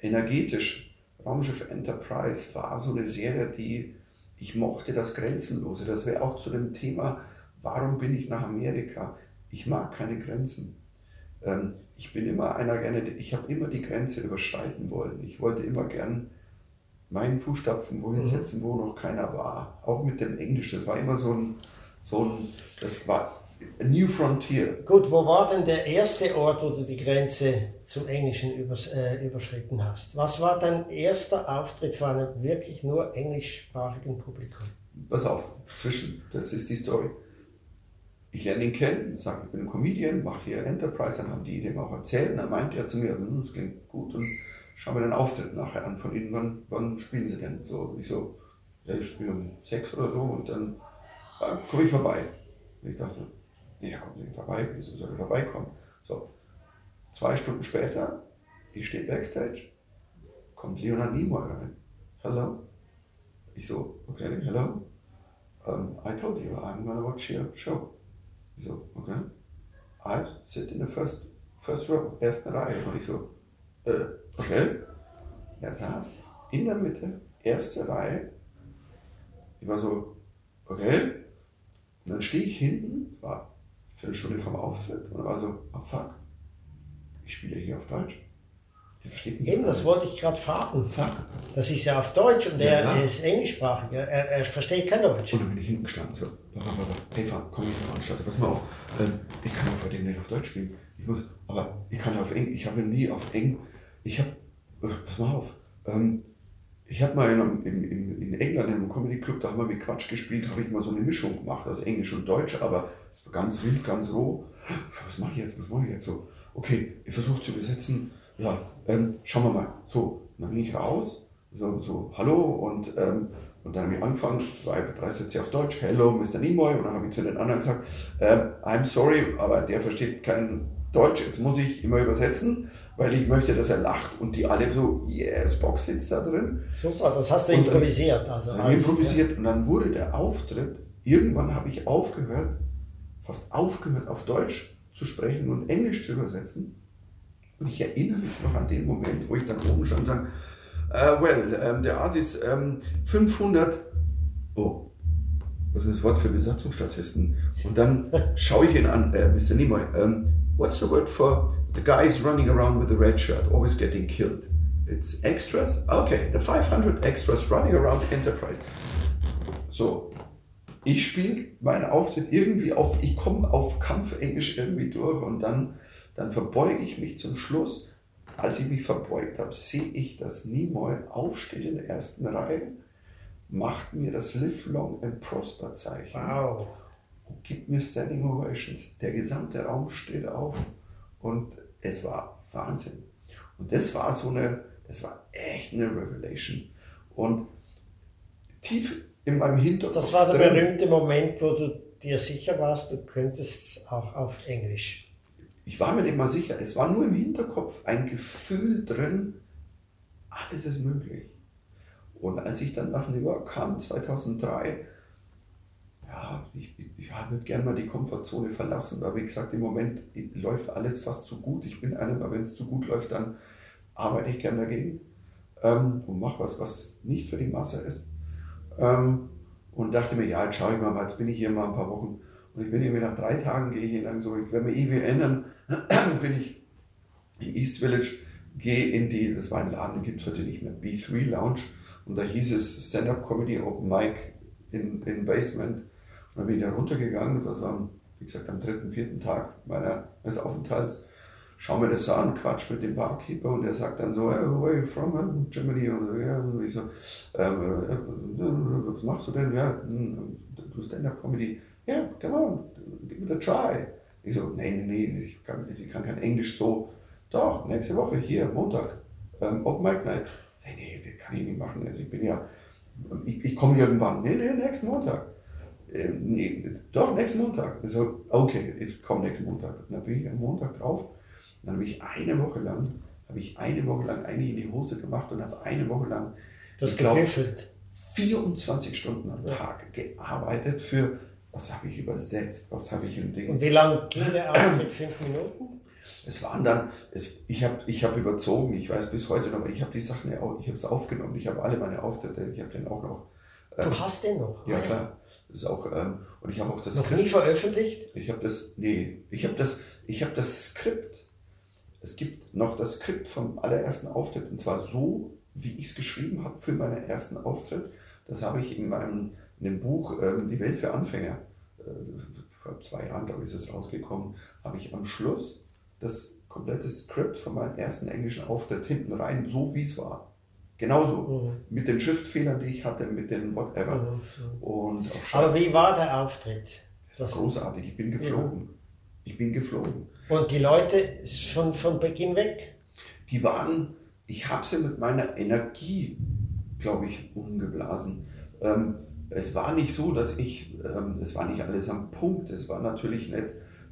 energetisch Raumschiff Enterprise war so eine Serie, die ich mochte das Grenzenlose. Das wäre auch zu dem Thema, warum bin ich nach Amerika? Ich mag keine Grenzen. Ähm, ich bin immer einer gerne, ich habe immer die Grenze überschreiten wollen. Ich wollte immer gern meinen Fußstapfen wohin mhm. setzen, wo noch keiner war. Auch mit dem Englisch. Das war immer so ein, so ein das war a New Frontier. Gut, wo war denn der erste Ort, wo du die Grenze zum Englischen übers, äh, überschritten hast? Was war dein erster Auftritt vor einem wirklich nur englischsprachigen Publikum? Pass auf, zwischen, das ist die Story. Ich lerne ihn kennen, sage, ich bin ein Comedian, mache hier Enterprise, dann haben die dem auch erzählt, und dann meinte er zu mir, hm, das klingt gut und schau mir den Auftritt nachher an von Ihnen, wann, wann spielen Sie denn? So, ich so, ja, ich spiele um sechs oder so und dann ja, komme ich vorbei. Und ich dachte, nee, da kommt nicht vorbei, wieso soll er vorbeikommen? So, zwei Stunden später, ich stehe Backstage, kommt Leonard Nimoy rein. Hello? Ich so, okay, hello? Um, I told you I'm gonna watch your show. Ich so, okay. I sit in the first, first row, erste Reihe. Und ich so, äh, okay. Er saß in der Mitte, erste Reihe. Ich war so, okay. Und dann stehe ich hinten, war eine Stunde vom Auftritt und war so, oh fuck, ich spiele hier auf Deutsch. Der versteht mich Eben, das wollte ich gerade fragen. Fuck. Das ist ja auf Deutsch und ja, er ist englischsprachig. Er, er, versteht kein Deutsch. Und dann bin ich hinten gestanden, so, hey, komm in die Veranstaltung, pass mal auf, ähm, ich kann ja vor dem nicht auf Deutsch spielen. Ich muss, aber ich kann ja auf Englisch, ich habe nie auf Englisch, ich habe, äh, pass mal auf, ähm, ich habe mal in, in, in, England in einem Comedy Club, da haben wir mit Quatsch gespielt, habe ich mal so eine Mischung gemacht aus Englisch und Deutsch, aber es war ganz wild, ganz roh. Was mache ich jetzt, was mache ich jetzt so? Okay, ich versuche zu übersetzen, ja, ähm, schauen wir mal. So, dann bin ich raus, so, so hallo und, ähm, und dann habe ich angefangen, zwei, drei Sätze auf Deutsch, hello Mr. Nimoy und dann habe ich zu den anderen gesagt, ähm, I'm sorry, aber der versteht kein Deutsch, jetzt muss ich immer übersetzen weil ich möchte, dass er lacht und die alle so, yes, Box sitzt da drin. Super, das hast du und improvisiert. Also als, improvisiert ja. und dann wurde der Auftritt, irgendwann habe ich aufgehört, fast aufgehört auf Deutsch zu sprechen und Englisch zu übersetzen. Und ich erinnere mich noch an den Moment, wo ich dann oben stand und sage, uh, well, um, the artist um, 500, oh, was ist das Wort für Besatzungsstatisten? Und dann <laughs> schaue ich ihn an, äh, Mr. Nimoy, um, what's the word for the guys running around with the red shirt, always getting killed. It's extras. Okay, the 500 extras running around Enterprise. So, ich spiele meinen Auftritt irgendwie auf, ich komme auf Kampfenglisch irgendwie durch und dann, dann verbeuge ich mich zum Schluss. Als ich mich verbeugt habe, sehe ich, dass Nimoy aufsteht in der ersten Reihe, macht mir das Live Long and Prosper Zeichen. Wow. Gibt mir Standing Ovations. Der gesamte Raum steht auf und es war Wahnsinn. Und das war so eine, das war echt eine Revelation. Und tief in meinem Hinterkopf. Das war der drin, berühmte Moment, wo du dir sicher warst, du könntest auch auf Englisch. Ich war mir nicht mal sicher. Es war nur im Hinterkopf ein Gefühl drin, alles ist möglich. Und als ich dann nach New York kam, 2003, ja, ich, ich würde gerne mal die Komfortzone verlassen, weil wie gesagt, im Moment läuft alles fast zu gut. Ich bin einer, aber wenn es zu gut läuft, dann arbeite ich gerne dagegen ähm, und mache was, was nicht für die Masse ist. Ähm, und dachte mir, ja, jetzt schaue ich mal, jetzt bin ich hier mal ein paar Wochen. Und ich bin irgendwie nach drei Tagen, gehe ich in einem so, ich werde mir ewig ändern, bin ich in East Village, gehe in die, das war ein Laden, den gibt es heute nicht mehr, B3 Lounge. Und da hieß es Stand-Up Comedy Open Mic in, in Basement. Dann bin ich da runtergegangen, das war, wie gesagt, am dritten, vierten Tag meiner, meines Aufenthalts. Schau mir das so an, quatsch mit dem Barkeeper und der sagt dann so, hey, where are you from? Germany. Und, ich so, ähm, äh, was machst du denn? Ja, hm, du Stand-Up-Comedy. Ja, yeah, come on, give it a try. Ich so, nee, nee, nee, ich kann, ich kann kein Englisch so. Doch, nächste Woche hier, Montag, ähm, Open Mic Night. Nee, nee, das kann ich nicht machen. Also ich bin ja, ich, ich komme irgendwann. Nee, nee, nächsten Montag äh, nee, doch, nächsten Montag. Ich so, okay, ich komme nächsten Montag. Und dann bin ich am Montag drauf. Dann habe ich eine Woche lang, habe ich eine Woche lang eigentlich in die Hose gemacht und habe eine Woche lang, das gepiffelt. 24 Stunden am Tag gearbeitet für, was habe ich übersetzt, was habe ich im Ding. Und wie lange ging der Auftritt? Fünf Minuten? Es waren dann, es, ich habe ich hab überzogen, ich weiß bis heute noch, aber ich habe die Sachen, ich habe es aufgenommen, ich habe alle meine Auftritte, ich habe den auch noch. Du hast den noch? Ja Ah, klar, das ist auch, ähm, und ich habe auch das Noch nie veröffentlicht? ich habe das, nee, ich habe das, ich habe das Skript. Es gibt noch das Skript vom allerersten Auftritt und zwar so, wie ich es geschrieben habe für meinen ersten Auftritt. Das habe ich in meinem in dem Buch ähm, Die Welt für Anfänger, äh, vor zwei Jahren, glaube ich, ist es rausgekommen, habe ich am Schluss das komplette Skript von meinem ersten englischen Auftritt hinten rein, so wie es war. Genauso. Mhm. Mit den Schriftfehlern, die ich hatte, mit den whatever. Mhm. Und Aber wie war der Auftritt? das war großartig. Ich bin geflogen. Ich bin geflogen. Und die Leute von, von Beginn weg? Die waren, ich habe sie mit meiner Energie, glaube ich, umgeblasen. Ähm, es war nicht so, dass ich, ähm, es war nicht alles am Punkt. Es war natürlich nicht.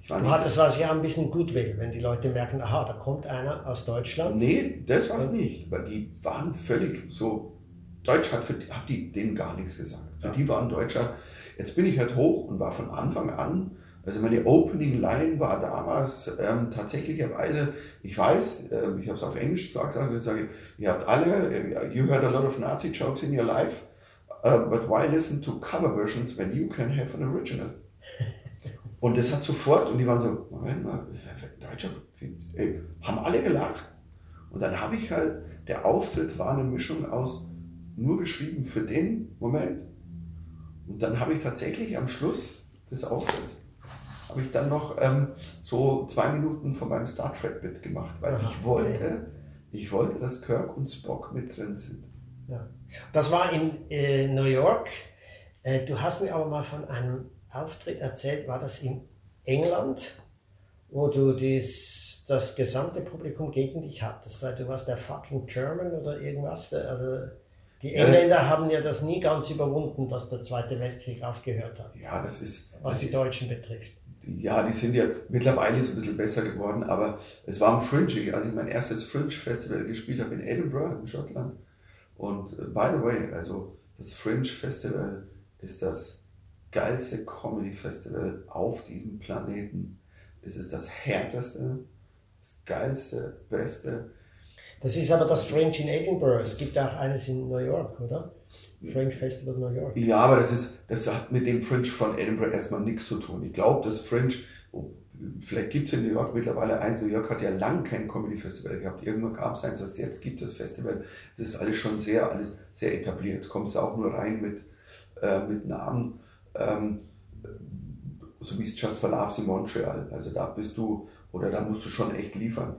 Du hattest was ja ein bisschen Goodwill, wenn die Leute merken, aha, da kommt einer aus Deutschland. Nee, das war es nicht, weil die waren völlig so. Deutsch hat, für, hat die denen gar nichts gesagt. Für die waren Deutscher. Jetzt bin ich halt hoch und war von Anfang an, also meine Opening Line war damals ähm, tatsächlicherweise, ich weiß, äh, ich habe es auf Englisch zwar gesagt, ich sage, ihr habt alle, äh, you heard a lot of Nazi jokes in your life, uh, but why listen to cover versions when you can have an original? <laughs> Und das hat sofort, und die waren so, Moment mal, Deutscher, ey, haben alle gelacht. Und dann habe ich halt, der Auftritt war eine Mischung aus nur geschrieben für den Moment. Und dann habe ich tatsächlich am Schluss des Auftritts, habe ich dann noch ähm, so zwei Minuten von meinem Star Trek-Bit gemacht, weil Aha, ich wollte, ich wollte, dass Kirk und Spock mit drin sind. Ja. Das war in äh, New York. Äh, du hast mir aber mal von einem Auftritt erzählt, war das in England, wo du dies, das gesamte Publikum gegen dich hattest, weil du warst der fucking German oder irgendwas. Also die Ja, das- Engländer haben ja das nie ganz überwunden, dass der Zweite Weltkrieg aufgehört hat, Ja, das ist, was die Deutschen betrifft. Ja, die sind ja mittlerweile so ein bisschen besser geworden, aber es war am Fringe, als ich mein erstes Fringe-Festival gespielt habe in Edinburgh, in Schottland. Und äh, by the way, also das Fringe-Festival ist das geilste Comedy-Festival auf diesem Planeten. Es ist das härteste, das geilste, beste. Das ist aber das Fringe in Edinburgh. Es gibt auch eines in New York, oder? Fringe Festival New York. Ja, aber das, ist, das hat mit dem Fringe von Edinburgh erstmal nichts zu tun. Ich glaube, das Fringe, oh, vielleicht gibt es in New York mittlerweile eins. New York hat ja lang kein Comedy-Festival gehabt. Irgendwann gab es eins, das jetzt gibt, das Festival. Das ist alles schon sehr, alles sehr etabliert. Kommst du auch nur rein mit, äh, mit Namen, ähm, so wie es Just for Laughs in Montreal. Also da bist du, oder da musst du schon echt liefern.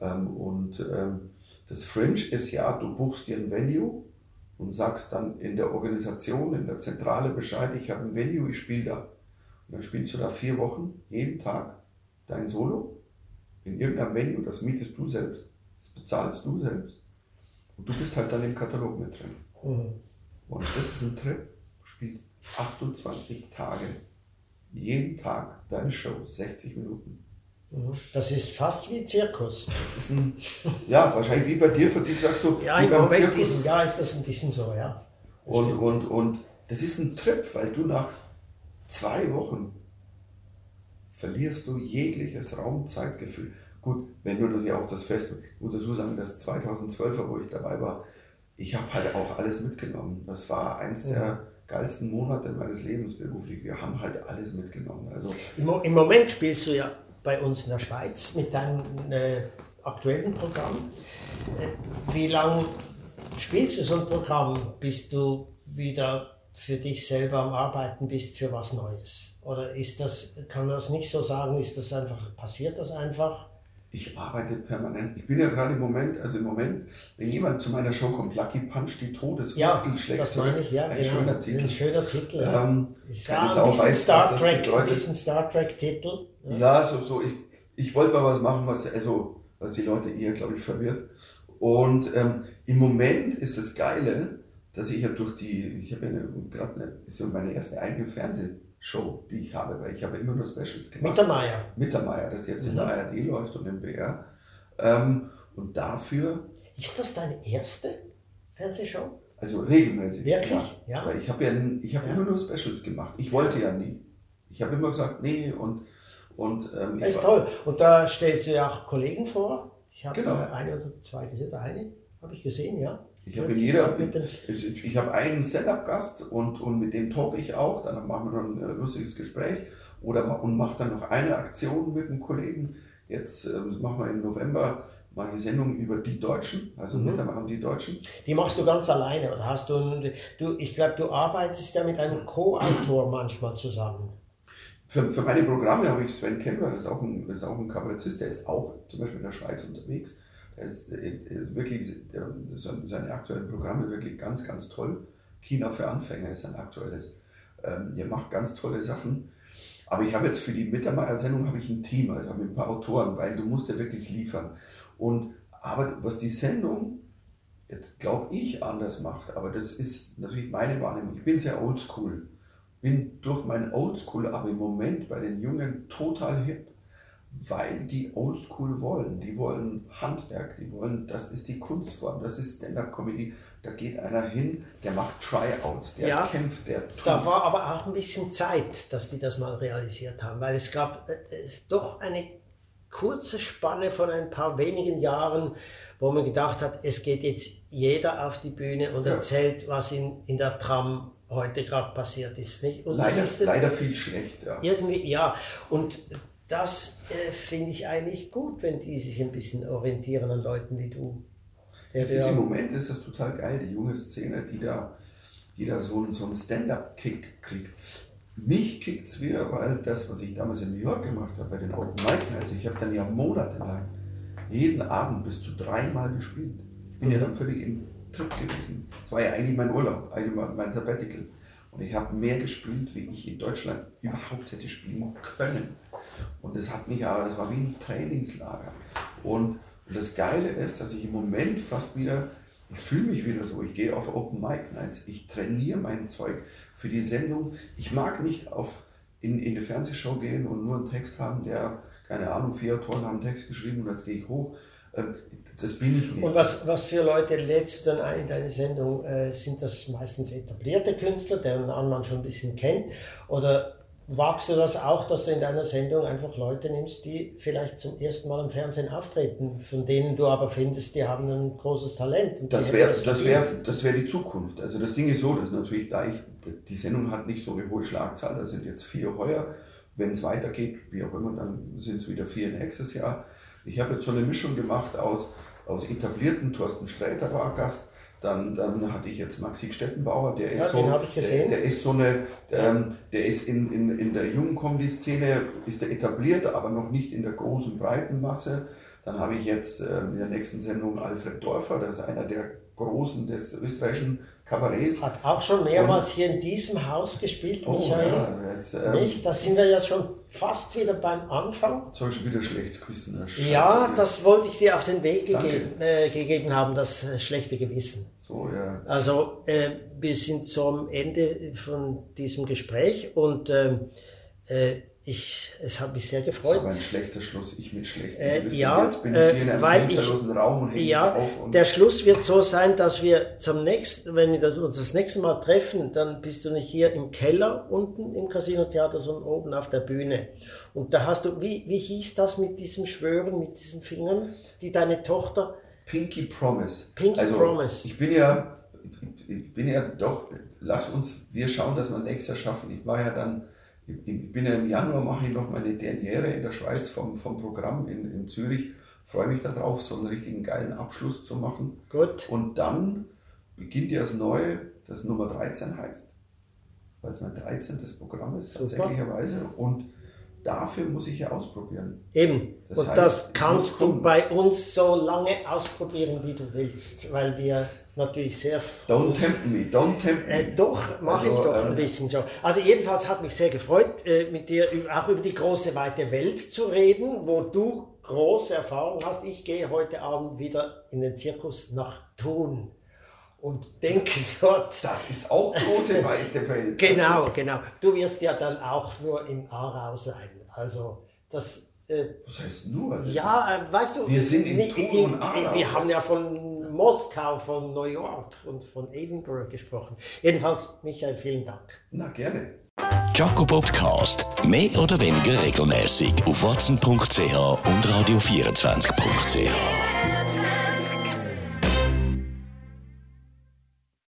Ähm, und ähm, das Fringe ist ja, du buchst dir ein Venue und sagst dann in der Organisation, in der Zentrale Bescheid, ich habe ein Venue, ich spiele da. Und dann spielst du da vier Wochen, jeden Tag, dein Solo in irgendeinem Venue, das mietest du selbst, das bezahlst du selbst. Und du bist halt dann im Katalog mit drin. Mhm. Und das ist ein Trip. Du spielst 28 Tage, jeden Tag deine Show, 60 Minuten. Mhm. Das ist fast wie Zirkus. Das ist ein, ja, wahrscheinlich wie bei dir, für dich sagst du, Ja, im Moment Zirkus. diesem Jahr ist das ein bisschen so, ja. Und, und, und das ist ein Trip, weil du nach zwei Wochen verlierst du jegliches Raumzeitgefühl. Gut, wenn du dir auch das Fest, ich muss dazu sagen, das 2012er, wo ich dabei war, ich habe halt auch alles mitgenommen. Das war eins der geilsten Monate meines Lebens beruflich. Wir haben halt alles mitgenommen. Also Im, Im Moment spielst du ja bei uns in der Schweiz mit deinem äh, aktuellen Programm. Äh, wie lange spielst du so ein Programm, bis du wieder für dich selber am Arbeiten bist für was Neues? Oder ist das, kann man das nicht so sagen, ist das einfach, passiert das einfach? Ich arbeite permanent. Ich bin ja gerade im Moment, also im Moment, wenn jemand zu meiner Show kommt, Lucky Punch, die Ja, Todesviertel schlägt das meine ich, ja. Ein genau. schöner Titel. Ein schöner Titel, ja. Ähm, ja ein bisschen weiß, Star Trek, ein bisschen Star Trek-Titel. Ja. Ja, so, so ich, ich wollte mal was machen, was, also, was die Leute eher, glaube ich, verwirrt. Und ähm, im Moment ist das Geile, dass ich ja durch die, ich habe ja gerade eine, ist ja meine erste eigene Fernsehshow, die ich habe, weil ich habe immer nur Specials gemacht. Mittermeier. Mittermeier, das jetzt in Mhm. der ARD läuft und im BR. Ähm, und dafür, Ist das deine erste Fernsehshow? also regelmäßig. Wirklich? Ja. Weil ich habe ja, ich habe Ja. immer nur Specials gemacht. Ich wollte ja nie. Ich habe immer gesagt, nee, und, Und, ähm, das ist toll. Und da stellst du ja auch Kollegen vor. Ich habe Genau. eine oder zwei gesehen. Eine habe ich gesehen, ja. Ich habe in jeder, ich, ich habe einen Stand-up-Gast und, und mit dem talk ich auch. Dann machen wir noch ein äh, lustiges Gespräch oder und mache dann noch eine Aktion mit einem Kollegen. Jetzt äh, machen wir im November mal eine Sendung über die Deutschen, also Mhm. Mittermeier und die Deutschen. Die machst du ganz alleine oder hast du, einen- du ich glaube, du arbeitest ja mit einem Co-Autor manchmal zusammen. Für, für meine Programme habe ich Sven Kemper, das ist, auch ein, das ist auch ein Kabarettist, der ist auch zum Beispiel in der Schweiz unterwegs. Der ist, der ist wirklich, der, seine aktuellen Programme wirklich ganz, ganz toll. China für Anfänger ist ein aktuelles. Ähm, der macht ganz tolle Sachen. Aber ich habe jetzt für die Mittermeier-Sendung ein Team, also habe ein paar Autoren, weil du musst ja wirklich liefern. Und aber was die Sendung jetzt glaube ich anders macht, aber das ist natürlich meine Wahrnehmung. Ich bin sehr oldschool bin durch mein Oldschool aber im Moment bei den Jungen total hip, weil die Oldschool wollen. Die wollen Handwerk, die wollen, das ist die Kunstform, das ist Stand-Up-Comedy. Da geht einer hin, der macht Tryouts, der Ja, kämpft, der tut. Da war aber auch ein bisschen Zeit, dass die das mal realisiert haben, weil es gab äh, es doch eine kurze Spanne von ein paar wenigen Jahren, wo man gedacht hat, es geht jetzt jeder auf die Bühne und Ja. erzählt, was in, in der Tram heute gerade passiert ist. Nicht? Und leider, ist leider viel schlecht. Ja. irgendwie, ja, und das äh, finde ich eigentlich gut, wenn die sich ein bisschen orientieren an Leuten wie du. Der ja- Im Moment ist das total geil, die junge Szene, die da, die da so, einen- so einen Stand-Up-Kick kriegt. Mich kickt es wieder, weil das, was ich damals in New York gemacht habe, bei den Open Mic Nights, ich habe dann ja monatelang jeden Abend bis zu dreimal gespielt. Ich bin ja dann völlig im Trip gewesen. Das war ja eigentlich mein Urlaub, eigentlich mein Sabbatical. Und ich habe mehr gespielt, wie ich in Deutschland überhaupt hätte spielen können. Und das hat mich aber, das war wie ein Trainingslager. Und, das Geile ist, dass ich im Moment fast wieder, ich fühle mich wieder so, ich gehe auf Open Mic Nights, ich trainiere mein Zeug für die Sendung. Ich mag nicht auf, in, in eine Fernsehshow gehen und nur einen Text haben, der, keine Ahnung, vier Autoren haben einen Text geschrieben und jetzt gehe ich hoch. Ähm, Das bin ich nicht. Und was, was für Leute lädst du dann ein in deine Sendung? Äh, sind das meistens etablierte Künstler, deren man schon ein bisschen kennt? Oder wagst du das auch, dass du in deiner Sendung einfach Leute nimmst, die vielleicht zum ersten Mal im Fernsehen auftreten, von denen du aber findest, die haben ein großes Talent? Das wäre das verdient? wär, das wär die Zukunft. Also das Ding ist so, dass natürlich, da ich, die Sendung hat nicht so eine hohe Schlagzahl, da sind jetzt vier heuer. Wenn es weitergeht, wie auch immer, dann sind es wieder vier nächstes Jahr. Ich habe jetzt so eine Mischung gemacht aus, aus etablierten, Thorsten Sträter war Gast, dann, dann hatte ich jetzt Maxi Stettenbauer, der ist Ja, so. Der, der ist so eine, ähm, der ist in, in, in der jungen Comedy-Szene, ist er etabliert, aber noch nicht in der großen, breiten Masse. Dann habe ich jetzt ähm, in der nächsten Sendung Alfred Dorfer, der ist einer der Großen des österreichischen Kabarets. Hat auch schon mehrmals hier in diesem Haus gespielt, Michael. Oh, ja, jetzt, ähm, Nicht? Da sind wir ja schon fast wieder beim Anfang. Soll schon wieder schlecht küssen. ne? Ja, das wollte ich dir auf den Weg gegeben, äh, gegeben haben, das äh, schlechte Gewissen. So, ja. Also äh, wir sind am Ende von diesem Gespräch und ähm, äh, ich, es hat mich sehr Das gefreut. war ein schlechter Schluss, ich mit schlechten Äh, ja, Jetzt bin ich äh, hier in einem weil ich- Raum und hänge Ja, auf. Und der Schluss wird so sein, dass wir zum nächsten, wenn wir das, uns das nächste Mal treffen, dann bist du nicht hier im Keller unten im Casino Theater, sondern oben auf der Bühne. Und da hast du, wie, wie hieß das mit diesem Schwören, mit diesen Fingern, die deine Tochter, Pinky Promise. Pinky also, Promise. Ich bin ja, ich bin ja doch, lass uns, wir schauen, dass wir nächstes Jahr schaffen. Ich war ja dann, ich bin ja im Januar, mache ich noch meine Derniere in der Schweiz vom, vom Programm in, in Zürich. Freue mich darauf, so einen richtigen geilen Abschluss zu machen. gut, Und dann beginnt ja das Neue, das Nummer 13 heißt. Weil es mein 13. Programm ist, Super. tatsächlicherweise. Und dafür muss ich ja ausprobieren. eben. Das und heißt, das kannst du bei uns so lange ausprobieren, wie du willst, weil wir natürlich sehr Don't tempt me, don't tempt me. Äh, doch, mache Also, ich doch ähm, ein bisschen so. Also jedenfalls hat mich sehr gefreut, äh, mit dir auch über die große weite Welt zu reden, wo du große Erfahrung hast. Ich gehe heute Abend wieder in den Zirkus nach Thun und denke <laughs> dort. Das ist auch große, weite Welt. <laughs> Genau, genau. Du wirst ja dann auch nur im Aarau sein. Also das. Äh, Was heißt nur? Das ja, äh, weißt du, Wir sind in Thun und Aarau. wir haben ja von Moskau, von New York und von Edinburgh gesprochen. Jedenfalls, Michael, vielen Dank. Na, gerne. Jaco Podcast. Mehr oder weniger regelmäßig auf watson.ch und radio24.ch.